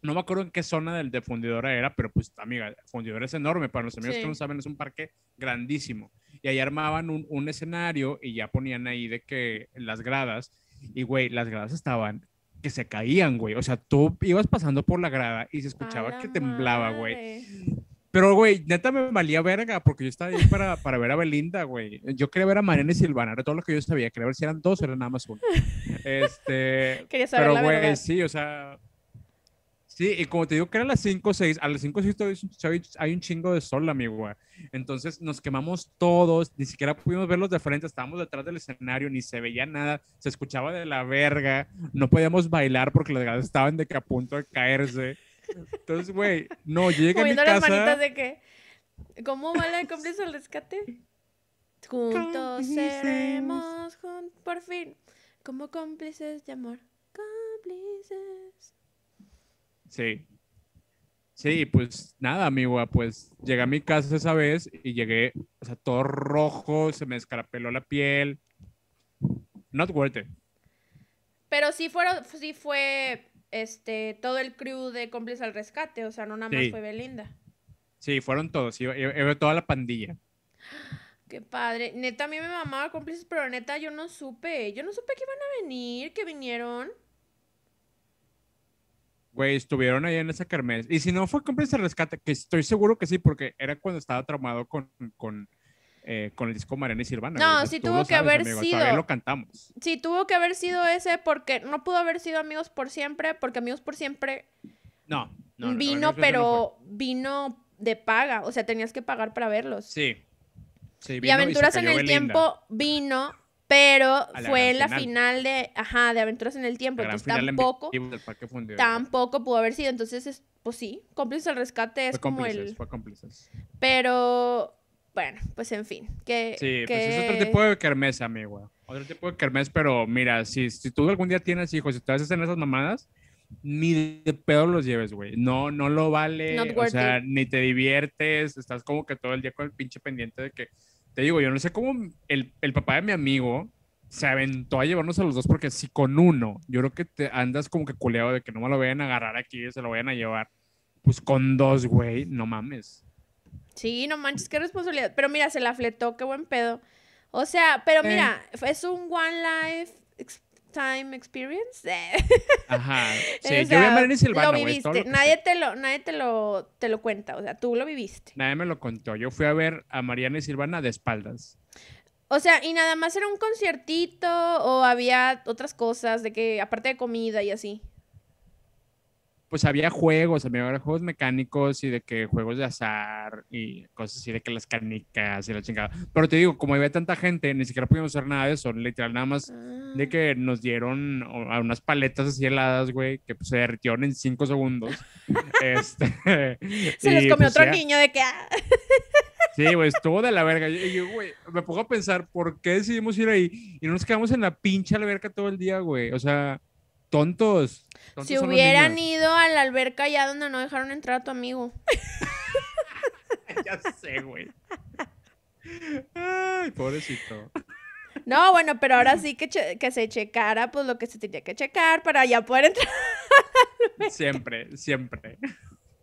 No me acuerdo en qué zona del de fundidora era, pero pues, amiga, fundidora es enorme. Para los amigos que no saben, es un parque grandísimo. Y ahí armaban un, un escenario y ya ponían ahí de que las gradas y, güey, las gradas estaban que se caían, güey. O sea, tú ibas pasando por la grada y se escuchaba que temblaba, güey. Pero, güey, neta me valía verga porque yo estaba ahí para, para ver a Belinda, güey. Yo quería ver a Mariana y Silvana, era todo lo que yo sabía. Quería ver si eran dos o eran nada más uno. Este. Quería saber pero, güey, sí, o sea, Sí, y como te digo que era las 5 o 6, a las 5 o 6 hay un chingo de sol, amigo. Entonces nos quemamos todos, ni siquiera pudimos verlos de frente, estábamos detrás del escenario, ni se veía nada, se escuchaba de la verga, no podíamos bailar porque las ganas estaban de que a punto de caerse. Entonces, güey, no, llegué a mi casa... las manitas de que, ¿cómo va la cómplice al rescate? Juntos seremos, por fin, como cómplices de amor, cómplices. Sí. Sí, pues nada, amigo, pues llegué a mi casa esa vez y llegué, o sea, todo rojo, se me escarapeló la piel. Not worth it. Pero sí fueron, sí fue este todo el crew de cómplices al rescate, o sea, no nada más fue Belinda. Sí, fueron todos, iba, toda la pandilla. Qué padre. Neta, a mí me mamaba cómplices, pero neta yo no supe. Yo no supe que iban a venir, que vinieron. Güey, estuvieron ahí en esa kermés. Y si no fue cómplice de rescate, que estoy seguro que sí, porque era cuando estaba traumado con, con, eh, con el disco Mariana y Silvana. No, sí tuvo que haber sido. lo cantamos. Sí, tuvo que haber sido ese, porque no pudo haber sido Amigos por Siempre, porque Amigos por Siempre. No, no Vino, pero vino de paga. O sea, tenías que pagar para verlos. Sí. sí y Aventuras en el Tiempo vino pero fue la final. de, ajá, de Aventuras en el Tiempo, entonces tampoco, tampoco pudo haber sido, entonces, pues sí, cómplices al rescate es como el... Fue cómplices. Pero, bueno, pues en fin, que... Sí, pues es otro tipo de kermés, amigo, otro tipo de kermés, pero mira, si, si tú algún día tienes hijos y te haces en esas mamadas, ni de pedo los lleves, güey. No, no lo vale. o sea, ni te diviertes. Estás como que todo el día con el pinche pendiente de que te digo, yo no sé cómo el, el, papá de mi amigo se aventó a llevarnos a los dos, porque si con uno, yo creo que te andas como que culeado de que no me lo vayan a agarrar aquí, se lo vayan a llevar. Pues con dos, güey, no mames. Sí, no manches, qué responsabilidad. Pero mira, se la fletó, qué buen pedo. O sea, pero mira, es un One Life time experience. Ajá. Sí, O yo vi a Mariana y Silvana, Lo viviste. lo que nadie te lo, nadie te lo, te lo cuenta. O sea, tú lo viviste. Nadie me lo contó. Yo fui a ver a Mariana y Silvana de espaldas. O sea, y nada más era un conciertito o había otras cosas de que, aparte de comida y así. Pues había juegos, había juegos mecánicos y de que juegos de azar y cosas así de que las canicas y la chingada. Pero te digo, como había tanta gente, ni siquiera pudimos hacer nada de eso. Literal, nada más de Ah. que nos dieron a unas paletas así heladas, güey, que pues, se derritieron en cinco segundos. este, Se los y, comió pues, otro ya. niño de que. ah. Sí, güey, estuvo de la verga. Y yo, güey, me pongo a pensar, ¿por qué decidimos ir ahí? Y no nos quedamos en la pinche alberca todo el día, güey. O sea, tontos. tontos Si hubieran ido a la alberca allá donde no dejaron entrar a tu amigo. Ya sé, güey. Ay, pobrecito. No, bueno, pero ahora sí que, che- que se checara pues lo que se tenía que checar para ya poder entrar. Siempre, siempre.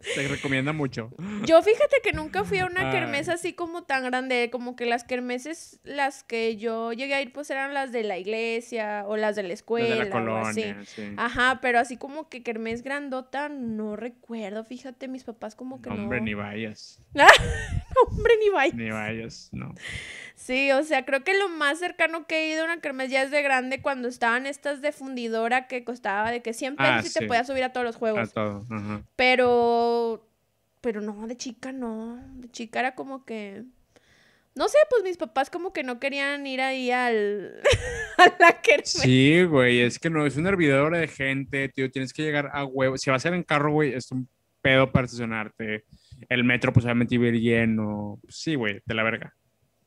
Se recomienda mucho. Yo fíjate que nunca fui a una kermés así como tan grande, como que las kermeses, las que yo llegué a ir, pues eran las de la iglesia o las de la escuela de la o así. colonia, sí. Ajá, pero así como que kermés grandota, no recuerdo, fíjate, mis papás como que no. Hombre, ni vayas. Hombre, ni vaya. Ni vayas, no. Sí, o sea, creo que lo más cercano que he ido a una kermés ya es de grande cuando estaban estas de fundidora que costaba de que 100 pesos Ah, y te podías subir a todos los A juegos. todo. Ajá. Pero, pero no, de chica no. De chica era como que, no sé, pues mis papás como que no querían ir ahí al, a la kermés. Sí, güey, es que no, es una hervidora de gente, tío, tienes que llegar a huevo. Si vas a ir en carro, güey, es un pedo para estacionarte. El metro, pues obviamente iba a ir lleno. Sí, güey, de la verga.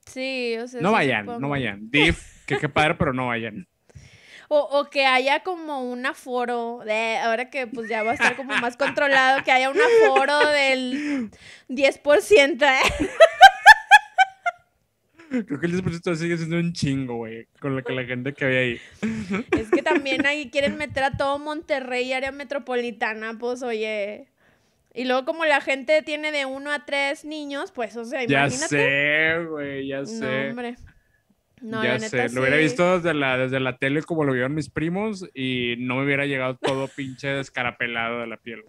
Sí, o sea. No vayan, no vayan. Diff, que qué padre, pero no vayan. O, o que haya como un aforo, de, ahora que pues ya va a estar como más controlado, que haya un aforo del 10%. ¿eh? Creo que el 10% sigue siendo un chingo, güey, con lo que la gente que había ahí. Es que también ahí quieren meter a todo Monterrey, área metropolitana, pues oye. Y luego como la gente tiene de uno a tres niños, pues o sea, Ya imagínate. sé, güey, ya No, sé. hombre. No, ya la neta sé, lo hubiera visto desde la, desde la tele como lo vieron mis primos y no me hubiera llegado todo pinche descarapelado de la piel.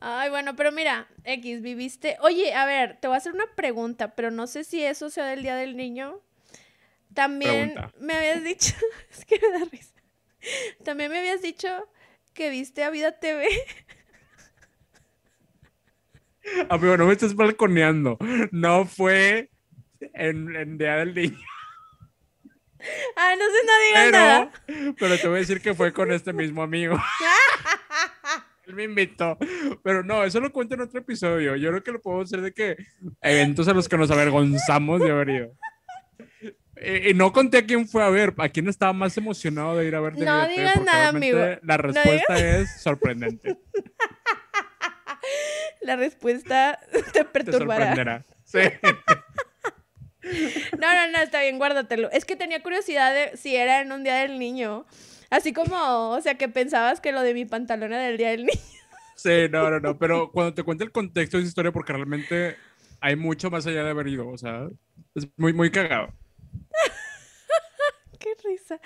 Ay, bueno, pero mira, X, viviste. Oye, a ver, te voy a hacer una pregunta, pero no sé si eso sea del Día del Niño. También Pregunta. me habías dicho, es que me da risa. También me habías dicho que viste a Vida TV. Amigo, no me estés balconeando. No fue en, en Día del Niño. Ay, no sé, no digas nada. Pero, te voy a decir que fue con este mismo amigo. Él me invitó. Pero no, eso lo cuento en otro episodio. Yo creo que lo podemos hacer de que eventos a los que nos avergonzamos de haber ido. Y, y no conté a quién fue a ver, a quién estaba más emocionado de ir a ver. de No digas nada, amigo. La No respuesta es sorprendente. La respuesta te Te perturbará. sorprenderá. Sí. No, no, no, está bien, guárdatelo. Es que tenía curiosidad de si era en un Día del Niño. Así como, o sea, que pensabas que lo de mi pantalón era del Día del Niño. Sí, no, no, no. Pero cuando te cuento el contexto de esa historia, porque realmente hay mucho más allá de haber ido. O sea, es muy, muy cagado. Qué risa.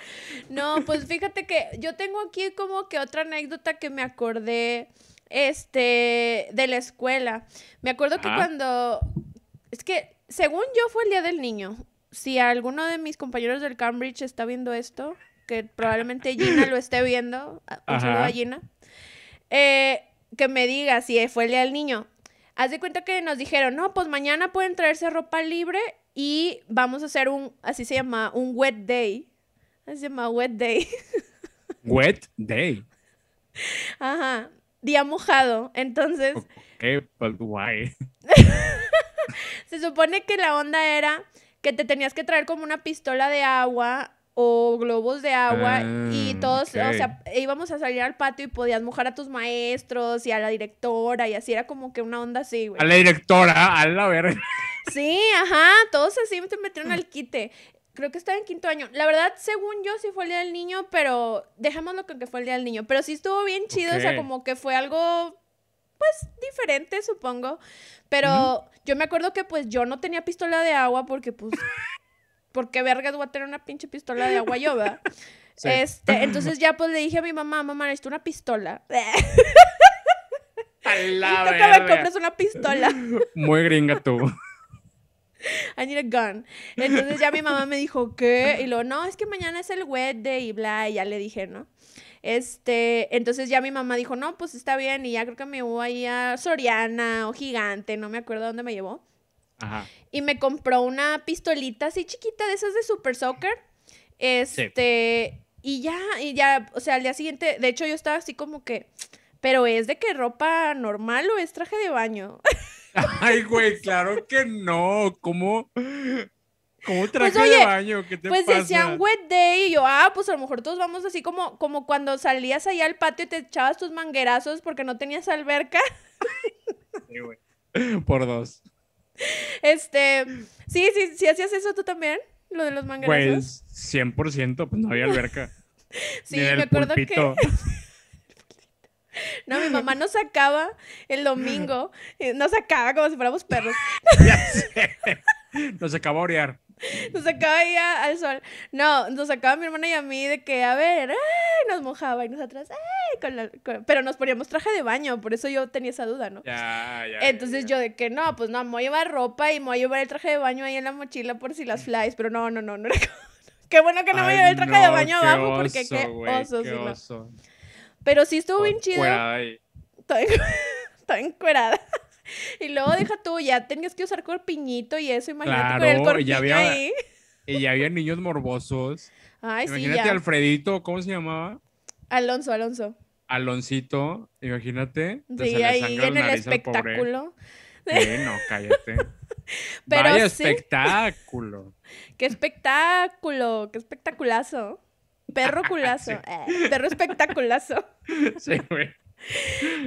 No, pues fíjate que yo tengo aquí como que otra anécdota que me acordé, este, de la escuela. Me acuerdo que cuando, es que, según yo fue el Día del Niño. Si alguno de mis compañeros del Cambridge está viendo esto, que probablemente Gina lo esté viendo, un saludo a. Gina, eh, que me diga si fue el Día del Niño. Haz de cuenta que nos dijeron, no, pues mañana pueden traerse ropa libre y vamos a hacer un, así se llama, un wet day. Así se llama wet day. Wet day. Ajá. Día mojado. Entonces, Ok, but why? se supone que la onda era que te tenías que traer como una pistola de agua o globos de agua y Ah, todos, o sea, íbamos a salir al patio y podías mojar a tus maestros y a la directora y así era como que una onda así, güey. A la directora, a la verga. Sí, ajá, todos así te metieron al quite. Creo que estaba en quinto año. La verdad, según yo, sí fue el Día del Niño, pero dejémoslo con que fue el Día del Niño. Pero sí estuvo bien chido, o sea, como que fue algo, pues, diferente, supongo. Pero yo me acuerdo que, pues, yo no tenía pistola de agua porque, pues, ¿por qué vergas voy a tener una pinche pistola de agua yo, verdad? Sí. Este, entonces ya pues le dije a mi mamá, mamá, necesito una pistola. Necesito que me compres una pistola. Muy gringa tú. I need a gun. Entonces ya mi mamá me dijo, ¿qué? Y luego, no, es que mañana es el wed day y bla, y ya le dije, ¿no? Este, entonces ya mi mamá dijo, no, pues está bien, y ya creo que me llevó ahí a Soriana o Gigante, no me acuerdo dónde me llevó. Ajá. Y me compró una pistolita así chiquita de esas de Super Soccer. Este, y ya, y ya, o sea, al día siguiente, de hecho yo estaba así como que, pero es de que ropa normal o es traje de baño. Ay, güey, claro que no. ¿Cómo? ¿Cómo traje Pues, oye, de baño? ¿Qué te Pues pasa? decían wet day y yo, ah, pues a lo mejor todos vamos así como, como cuando salías allá al patio y te echabas tus manguerazos porque no tenías alberca. Sí, güey. Por dos. Este, sí, sí, sí hacías eso tú también, lo de los manguerazos. Pues 100%, pues no había alberca. sí, Ni me acuerdo pulpito. que no, mi mamá nos sacaba el domingo, eh, nos sacaba como si fuéramos perros, ya sé. Nos acaba de orear. nos sacaba a- al sol. No, nos sacaba a mi hermana y a mí de que, a ver, ¡ay! nos mojaba y nosotras, ¡ay! Con la- con- pero nos poníamos traje de baño, por eso yo tenía esa duda, ¿no? Ya, ya. Entonces yo de que no, pues no, me voy a llevar ropa y me voy a llevar el traje de baño ahí en la mochila por si las flies, pero no, no, no, no era como- Qué bueno que no me llevé el traje de baño abajo porque qué güey, oso, qué sí, no. Pero sí estuvo bien chido, estaba en- estaba encuerada. Y luego deja tú, ya tenías que usar corpiñito y eso, imagínate con el Claro, corpiño ya había- ahí. Y ya había niños morbosos. Ay, sí, Imagínate ya. Alfredito, ¿cómo se llamaba? Alonso, Alonso. Aloncito, imagínate. Sí, ahí en el espectáculo. Sí, no, cállate. Pero Vaya sí. espectáculo. ¡Qué espectáculo! ¡Qué espectaculazo! Perro culazo. eh, perro espectaculazo. Sí, güey.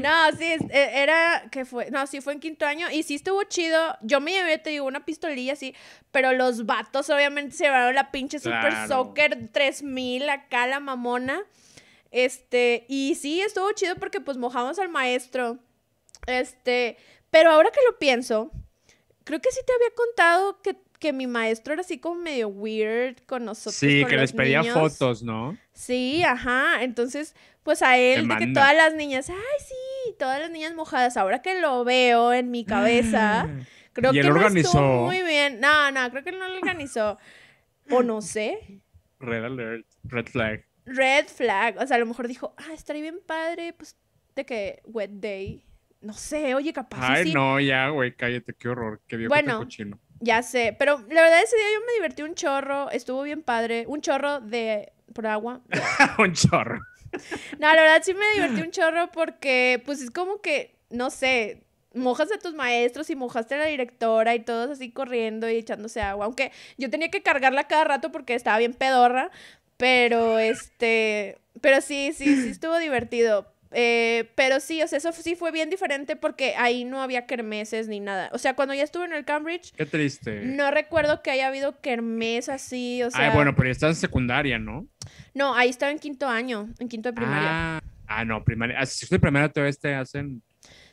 No, sí, e- era que fue, no, sí fue en quinto año y sí estuvo chido. Yo me llevé, te digo, una pistolilla así, pero los vatos obviamente se llevaron la pinche Super Claro. Soccer 3000 acá, la mamona. Este, y sí, estuvo chido porque pues mojamos al maestro. Este, pero ahora que lo pienso, creo que sí te había contado que, que mi maestro era así como medio weird con nosotros. Sí, con que les pedía niños. fotos, ¿no? Sí, ajá. Entonces, pues a él, de que todas las niñas, ay, sí, todas las niñas mojadas. Ahora que lo veo en mi cabeza, creo ¿Y él que no organizó? estuvo muy bien. No, no, creo que él no lo organizó. O no sé. Red alert, red flag. Red flag. O sea, a lo mejor dijo, ah, estaría bien padre, pues, de que wet day. No sé, oye, capaz. Ay, sí. no, ya, güey, cállate, qué horror, qué viejo Bueno. cochino. Ya sé, pero la verdad ese día yo me divertí un chorro, estuvo bien padre, un chorro de por agua. Un chorro. No, la verdad sí me divertí un chorro porque, pues es como que, no sé, mojas a tus maestros y mojaste a la directora y todos así corriendo y echándose agua. Aunque yo tenía que cargarla cada rato porque estaba bien pedorra, pero este, pero sí, sí, sí estuvo divertido. Eh, pero sí, o sea, eso sí fue bien diferente porque ahí no había kermeses ni nada. O sea, cuando ya estuve en el Cambridge, Qué triste. no recuerdo que haya habido kermés así, o sea... Ay, bueno, pero ya estás en secundaria, ¿no? No, ahí estaba en quinto año, en quinto de primaria. Ah, ah, no, primaria. Ah, Si estoy primaria, todavía te hacen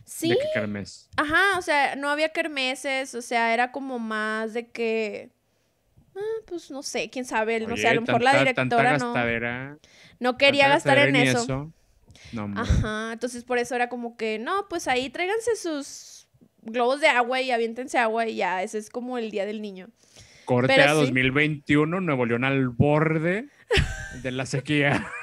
sí, de que kermés. Ajá, o sea, no había kermeses, o sea, era como más de que, ah, pues no sé, quién sabe, no sé, a Oye, lo mejor la tanta- directora no, no quería gastar en eso. No, hombre. Ajá, entonces por eso era como que, no, pues ahí tráiganse sus globos de agua y aviéntense agua y ya, ese es como el día del niño. Corte Pero a sí. 2021, Nuevo León al borde de la sequía.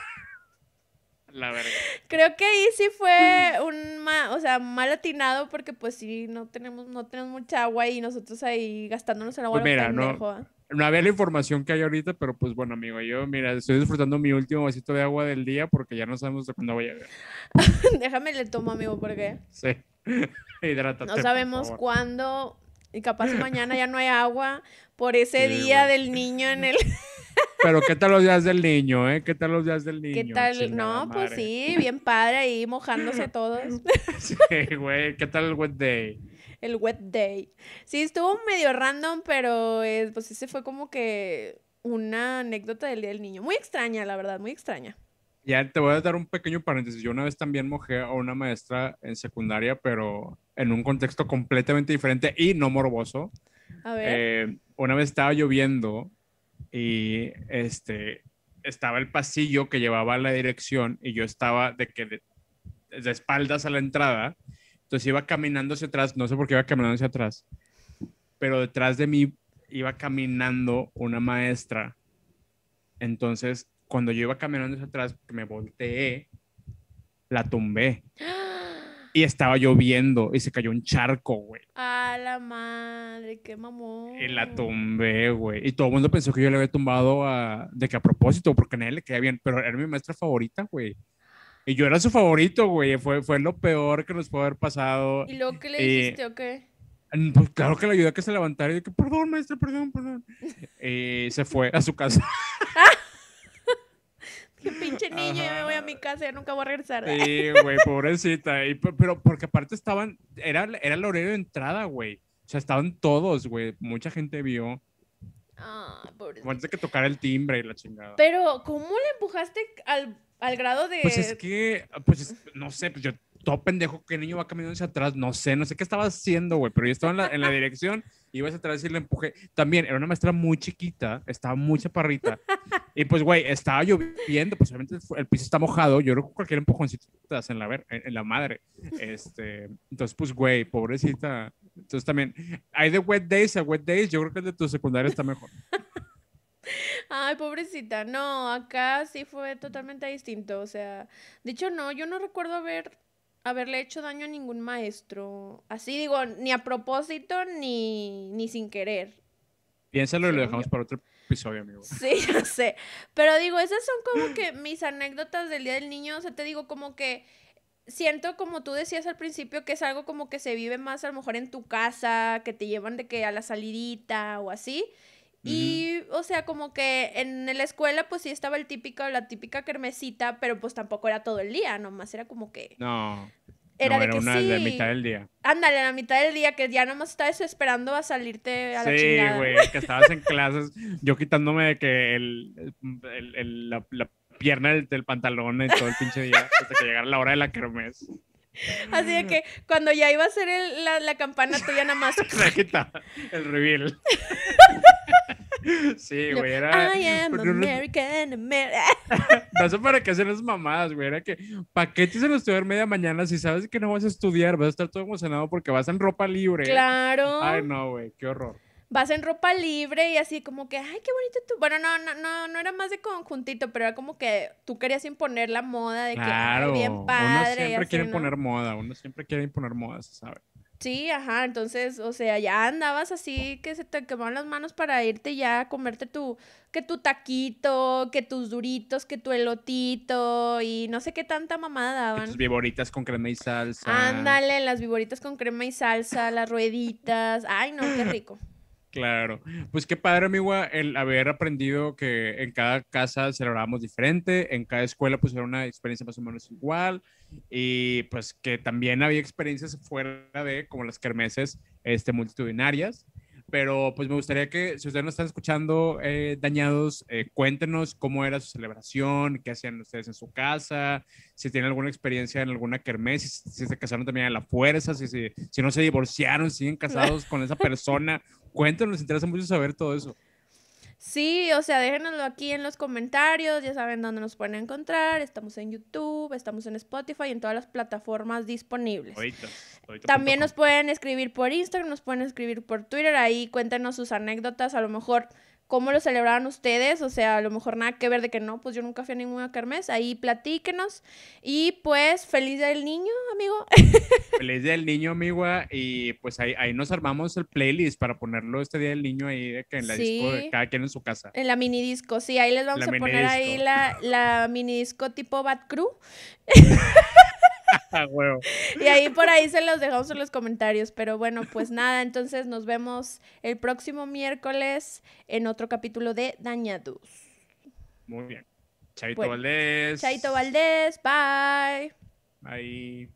la verga. Creo que ahí sí fue un ma- o sea, mal atinado porque pues sí, no tenemos, no tenemos mucha agua y nosotros ahí gastándonos el agua Pues mira, no- ¿ah? No había la información que hay ahorita, pero pues bueno, amigo, yo, mira, estoy disfrutando mi último vasito de agua del día porque ya no sabemos de cuándo voy a ver. Déjame le tomo, amigo, porque Sí. Hidrátate. no sabemos cuándo y capaz mañana ya no hay agua por ese Sí, día güey. del niño en el... Pero ¿qué tal los días del niño, eh? ¿Qué tal los días del niño? ¿Qué tal? Chingada No, pues sí, bien padre ahí mojándose todos. Sí, güey. ¿Qué tal el wet day? El wet day. Sí, estuvo medio random, pero eh, pues ese fue como que una anécdota del día del niño. Muy extraña, la verdad, muy extraña. Ya te voy a dar un pequeño paréntesis. Yo una vez también mojé a una maestra en secundaria, pero en un contexto completamente diferente y no morboso. A ver. Eh, una vez estaba lloviendo y este estaba el pasillo que llevaba a la dirección y yo estaba de que de, de espaldas a la entrada. Entonces iba caminando hacia atrás, no sé por qué iba caminando hacia atrás, pero detrás de mí iba caminando una maestra. Entonces, cuando yo iba caminando hacia atrás, me volteé, la tumbé. Y estaba lloviendo y se cayó un charco, güey. A la madre, qué mamón. Y la tumbé, güey. Y todo el mundo pensó que yo le había tumbado a... de que a propósito, porque a nadie le quedaba bien. Pero era mi maestra favorita, güey. Y yo era su favorito, güey. Fue, fue lo peor que nos pudo haber pasado. ¿Y luego qué le dijiste o qué? Pues claro que le ayudé a que se levantara y que, perdón, maestra, perdón, perdón. Y se fue a su casa. Qué pinche niño, ya me voy a mi casa, ya nunca voy a regresar. Sí, güey, pobrecita. Y, pe- pero porque aparte estaban, era, era el horario de entrada, güey. O sea, estaban todos, güey. Mucha gente vio. Ah, pobrecito. Antes de que tocara el timbre y la chingada. Pero, ¿cómo le empujaste al, al grado de. Pues es que, pues es- no sé, pues yo, todo pendejo, ¿qué niño va caminando hacia atrás? No sé, no sé qué estaba haciendo, güey, pero yo estaba en la, en la dirección, iba hacia atrás y le empujé. También era una maestra muy chiquita, estaba muy chaparrita. Y pues, güey, estaba lloviendo, pues obviamente el, piso está mojado. Yo creo que cualquier empujoncito te das en la, ver, en la madre. Este, entonces, pues, güey, pobrecita. Entonces también, hay de wet days a wet days. Yo creo que el de tu secundaria está mejor. Ay, pobrecita. No, acá sí fue totalmente distinto. O sea, de hecho, no, yo no recuerdo haber haberle hecho daño a ningún maestro. Así digo, ni a propósito ni, ni sin querer. Piénsalo y lo Según dejamos yo. para otro episodio, amigo. Sí, ya sé. Pero digo, esas son como que mis anécdotas del Día del Niño. O sea, te digo como que siento como tú decías al principio que es algo como que se vive más a lo mejor en tu casa, que te llevan de que a la salidita o así. Y, o sea, como que en la escuela, pues sí estaba el típico, la típica kermesita, pero pues tampoco era todo el día, nomás era como que. No, Era no, de era que una sí. de mitad del día. Ándale, a la mitad del día, que ya nomás estabas esperando a salirte a la Sí, chingada. güey, que estabas en clases, yo quitándome de que el, el- el- la, la pierna del, del pantalón y todo el pinche día, hasta que llegara la hora de la kermés. Así de que cuando ya iba a ser el- la, la campana, tú ya nada más. Me quitaba el reveal. Sí, güey, era... I am American, Amer-". No sé para qué hacen esas mamadas, güey. Era que, ¿para qué te hacen estudiar media mañana si sabes que no vas a estudiar? Vas a estar todo emocionado porque vas en ropa libre. Claro. Ay, no, güey, qué horror. Vas en ropa libre y así como que, ay, qué bonito tú. Bueno, no, no, no, no era más de conjuntito, pero era como que tú querías imponer la moda de que, Claro, bien uno padre. y siempre así, quiere ¿no? imponer moda, uno siempre quiere imponer moda, se sabe. Sí, ajá, entonces, o sea, ya andabas así que se te quemaban las manos para irte ya a comerte tu, que tu taquito, que tus duritos, que tu elotito y no sé qué tanta mamada daban. tus viboritas con crema y salsa. Ándale, las viboritas con crema y salsa, las rueditas. Ay, no, qué rico. Claro. Pues qué padre, amigo, el haber aprendido que en cada casa celebrábamos diferente, en cada escuela pues era una experiencia más o menos igual y pues que también había experiencias fuera de como las kermeses este, multitudinarias. Pero pues me gustaría que si ustedes nos están escuchando eh, dañados, eh, cuéntenos cómo era su celebración, qué hacían ustedes en su casa, si tienen alguna experiencia en alguna kermés, si, se casaron también a la fuerza, si, si, si no se divorciaron, siguen casados con esa persona. Cuéntenos, nos interesa mucho saber todo eso. Sí, o sea, déjenoslo aquí en los comentarios, ya saben dónde nos pueden encontrar. Estamos en YouTube, estamos en Spotify y en todas las plataformas disponibles. Ahorita, ahorita También nos pueden escribir por Instagram, nos pueden escribir por Twitter, ahí cuéntenos sus anécdotas, a lo mejor cómo lo celebraban ustedes, o sea, a lo mejor nada que ver de que no, pues yo nunca fui a ninguna kermés, ahí platíquenos. Y pues, feliz día del niño, amigo. Feliz Día del Niño, amigo. Y pues ahí, ahí nos armamos el playlist para ponerlo este Día del Niño ahí de que en la disco de cada quien en su casa. En la mini disco, sí, ahí les vamos La a poner ahí la, la mini disco tipo Bad Crew. Y ahí por ahí se los dejamos en los comentarios. Pero bueno, pues nada, entonces nos vemos el próximo miércoles en otro capítulo de Dañados. Muy bien. Chaito Bueno, Valdés. Chaito Valdés, bye. Ahí.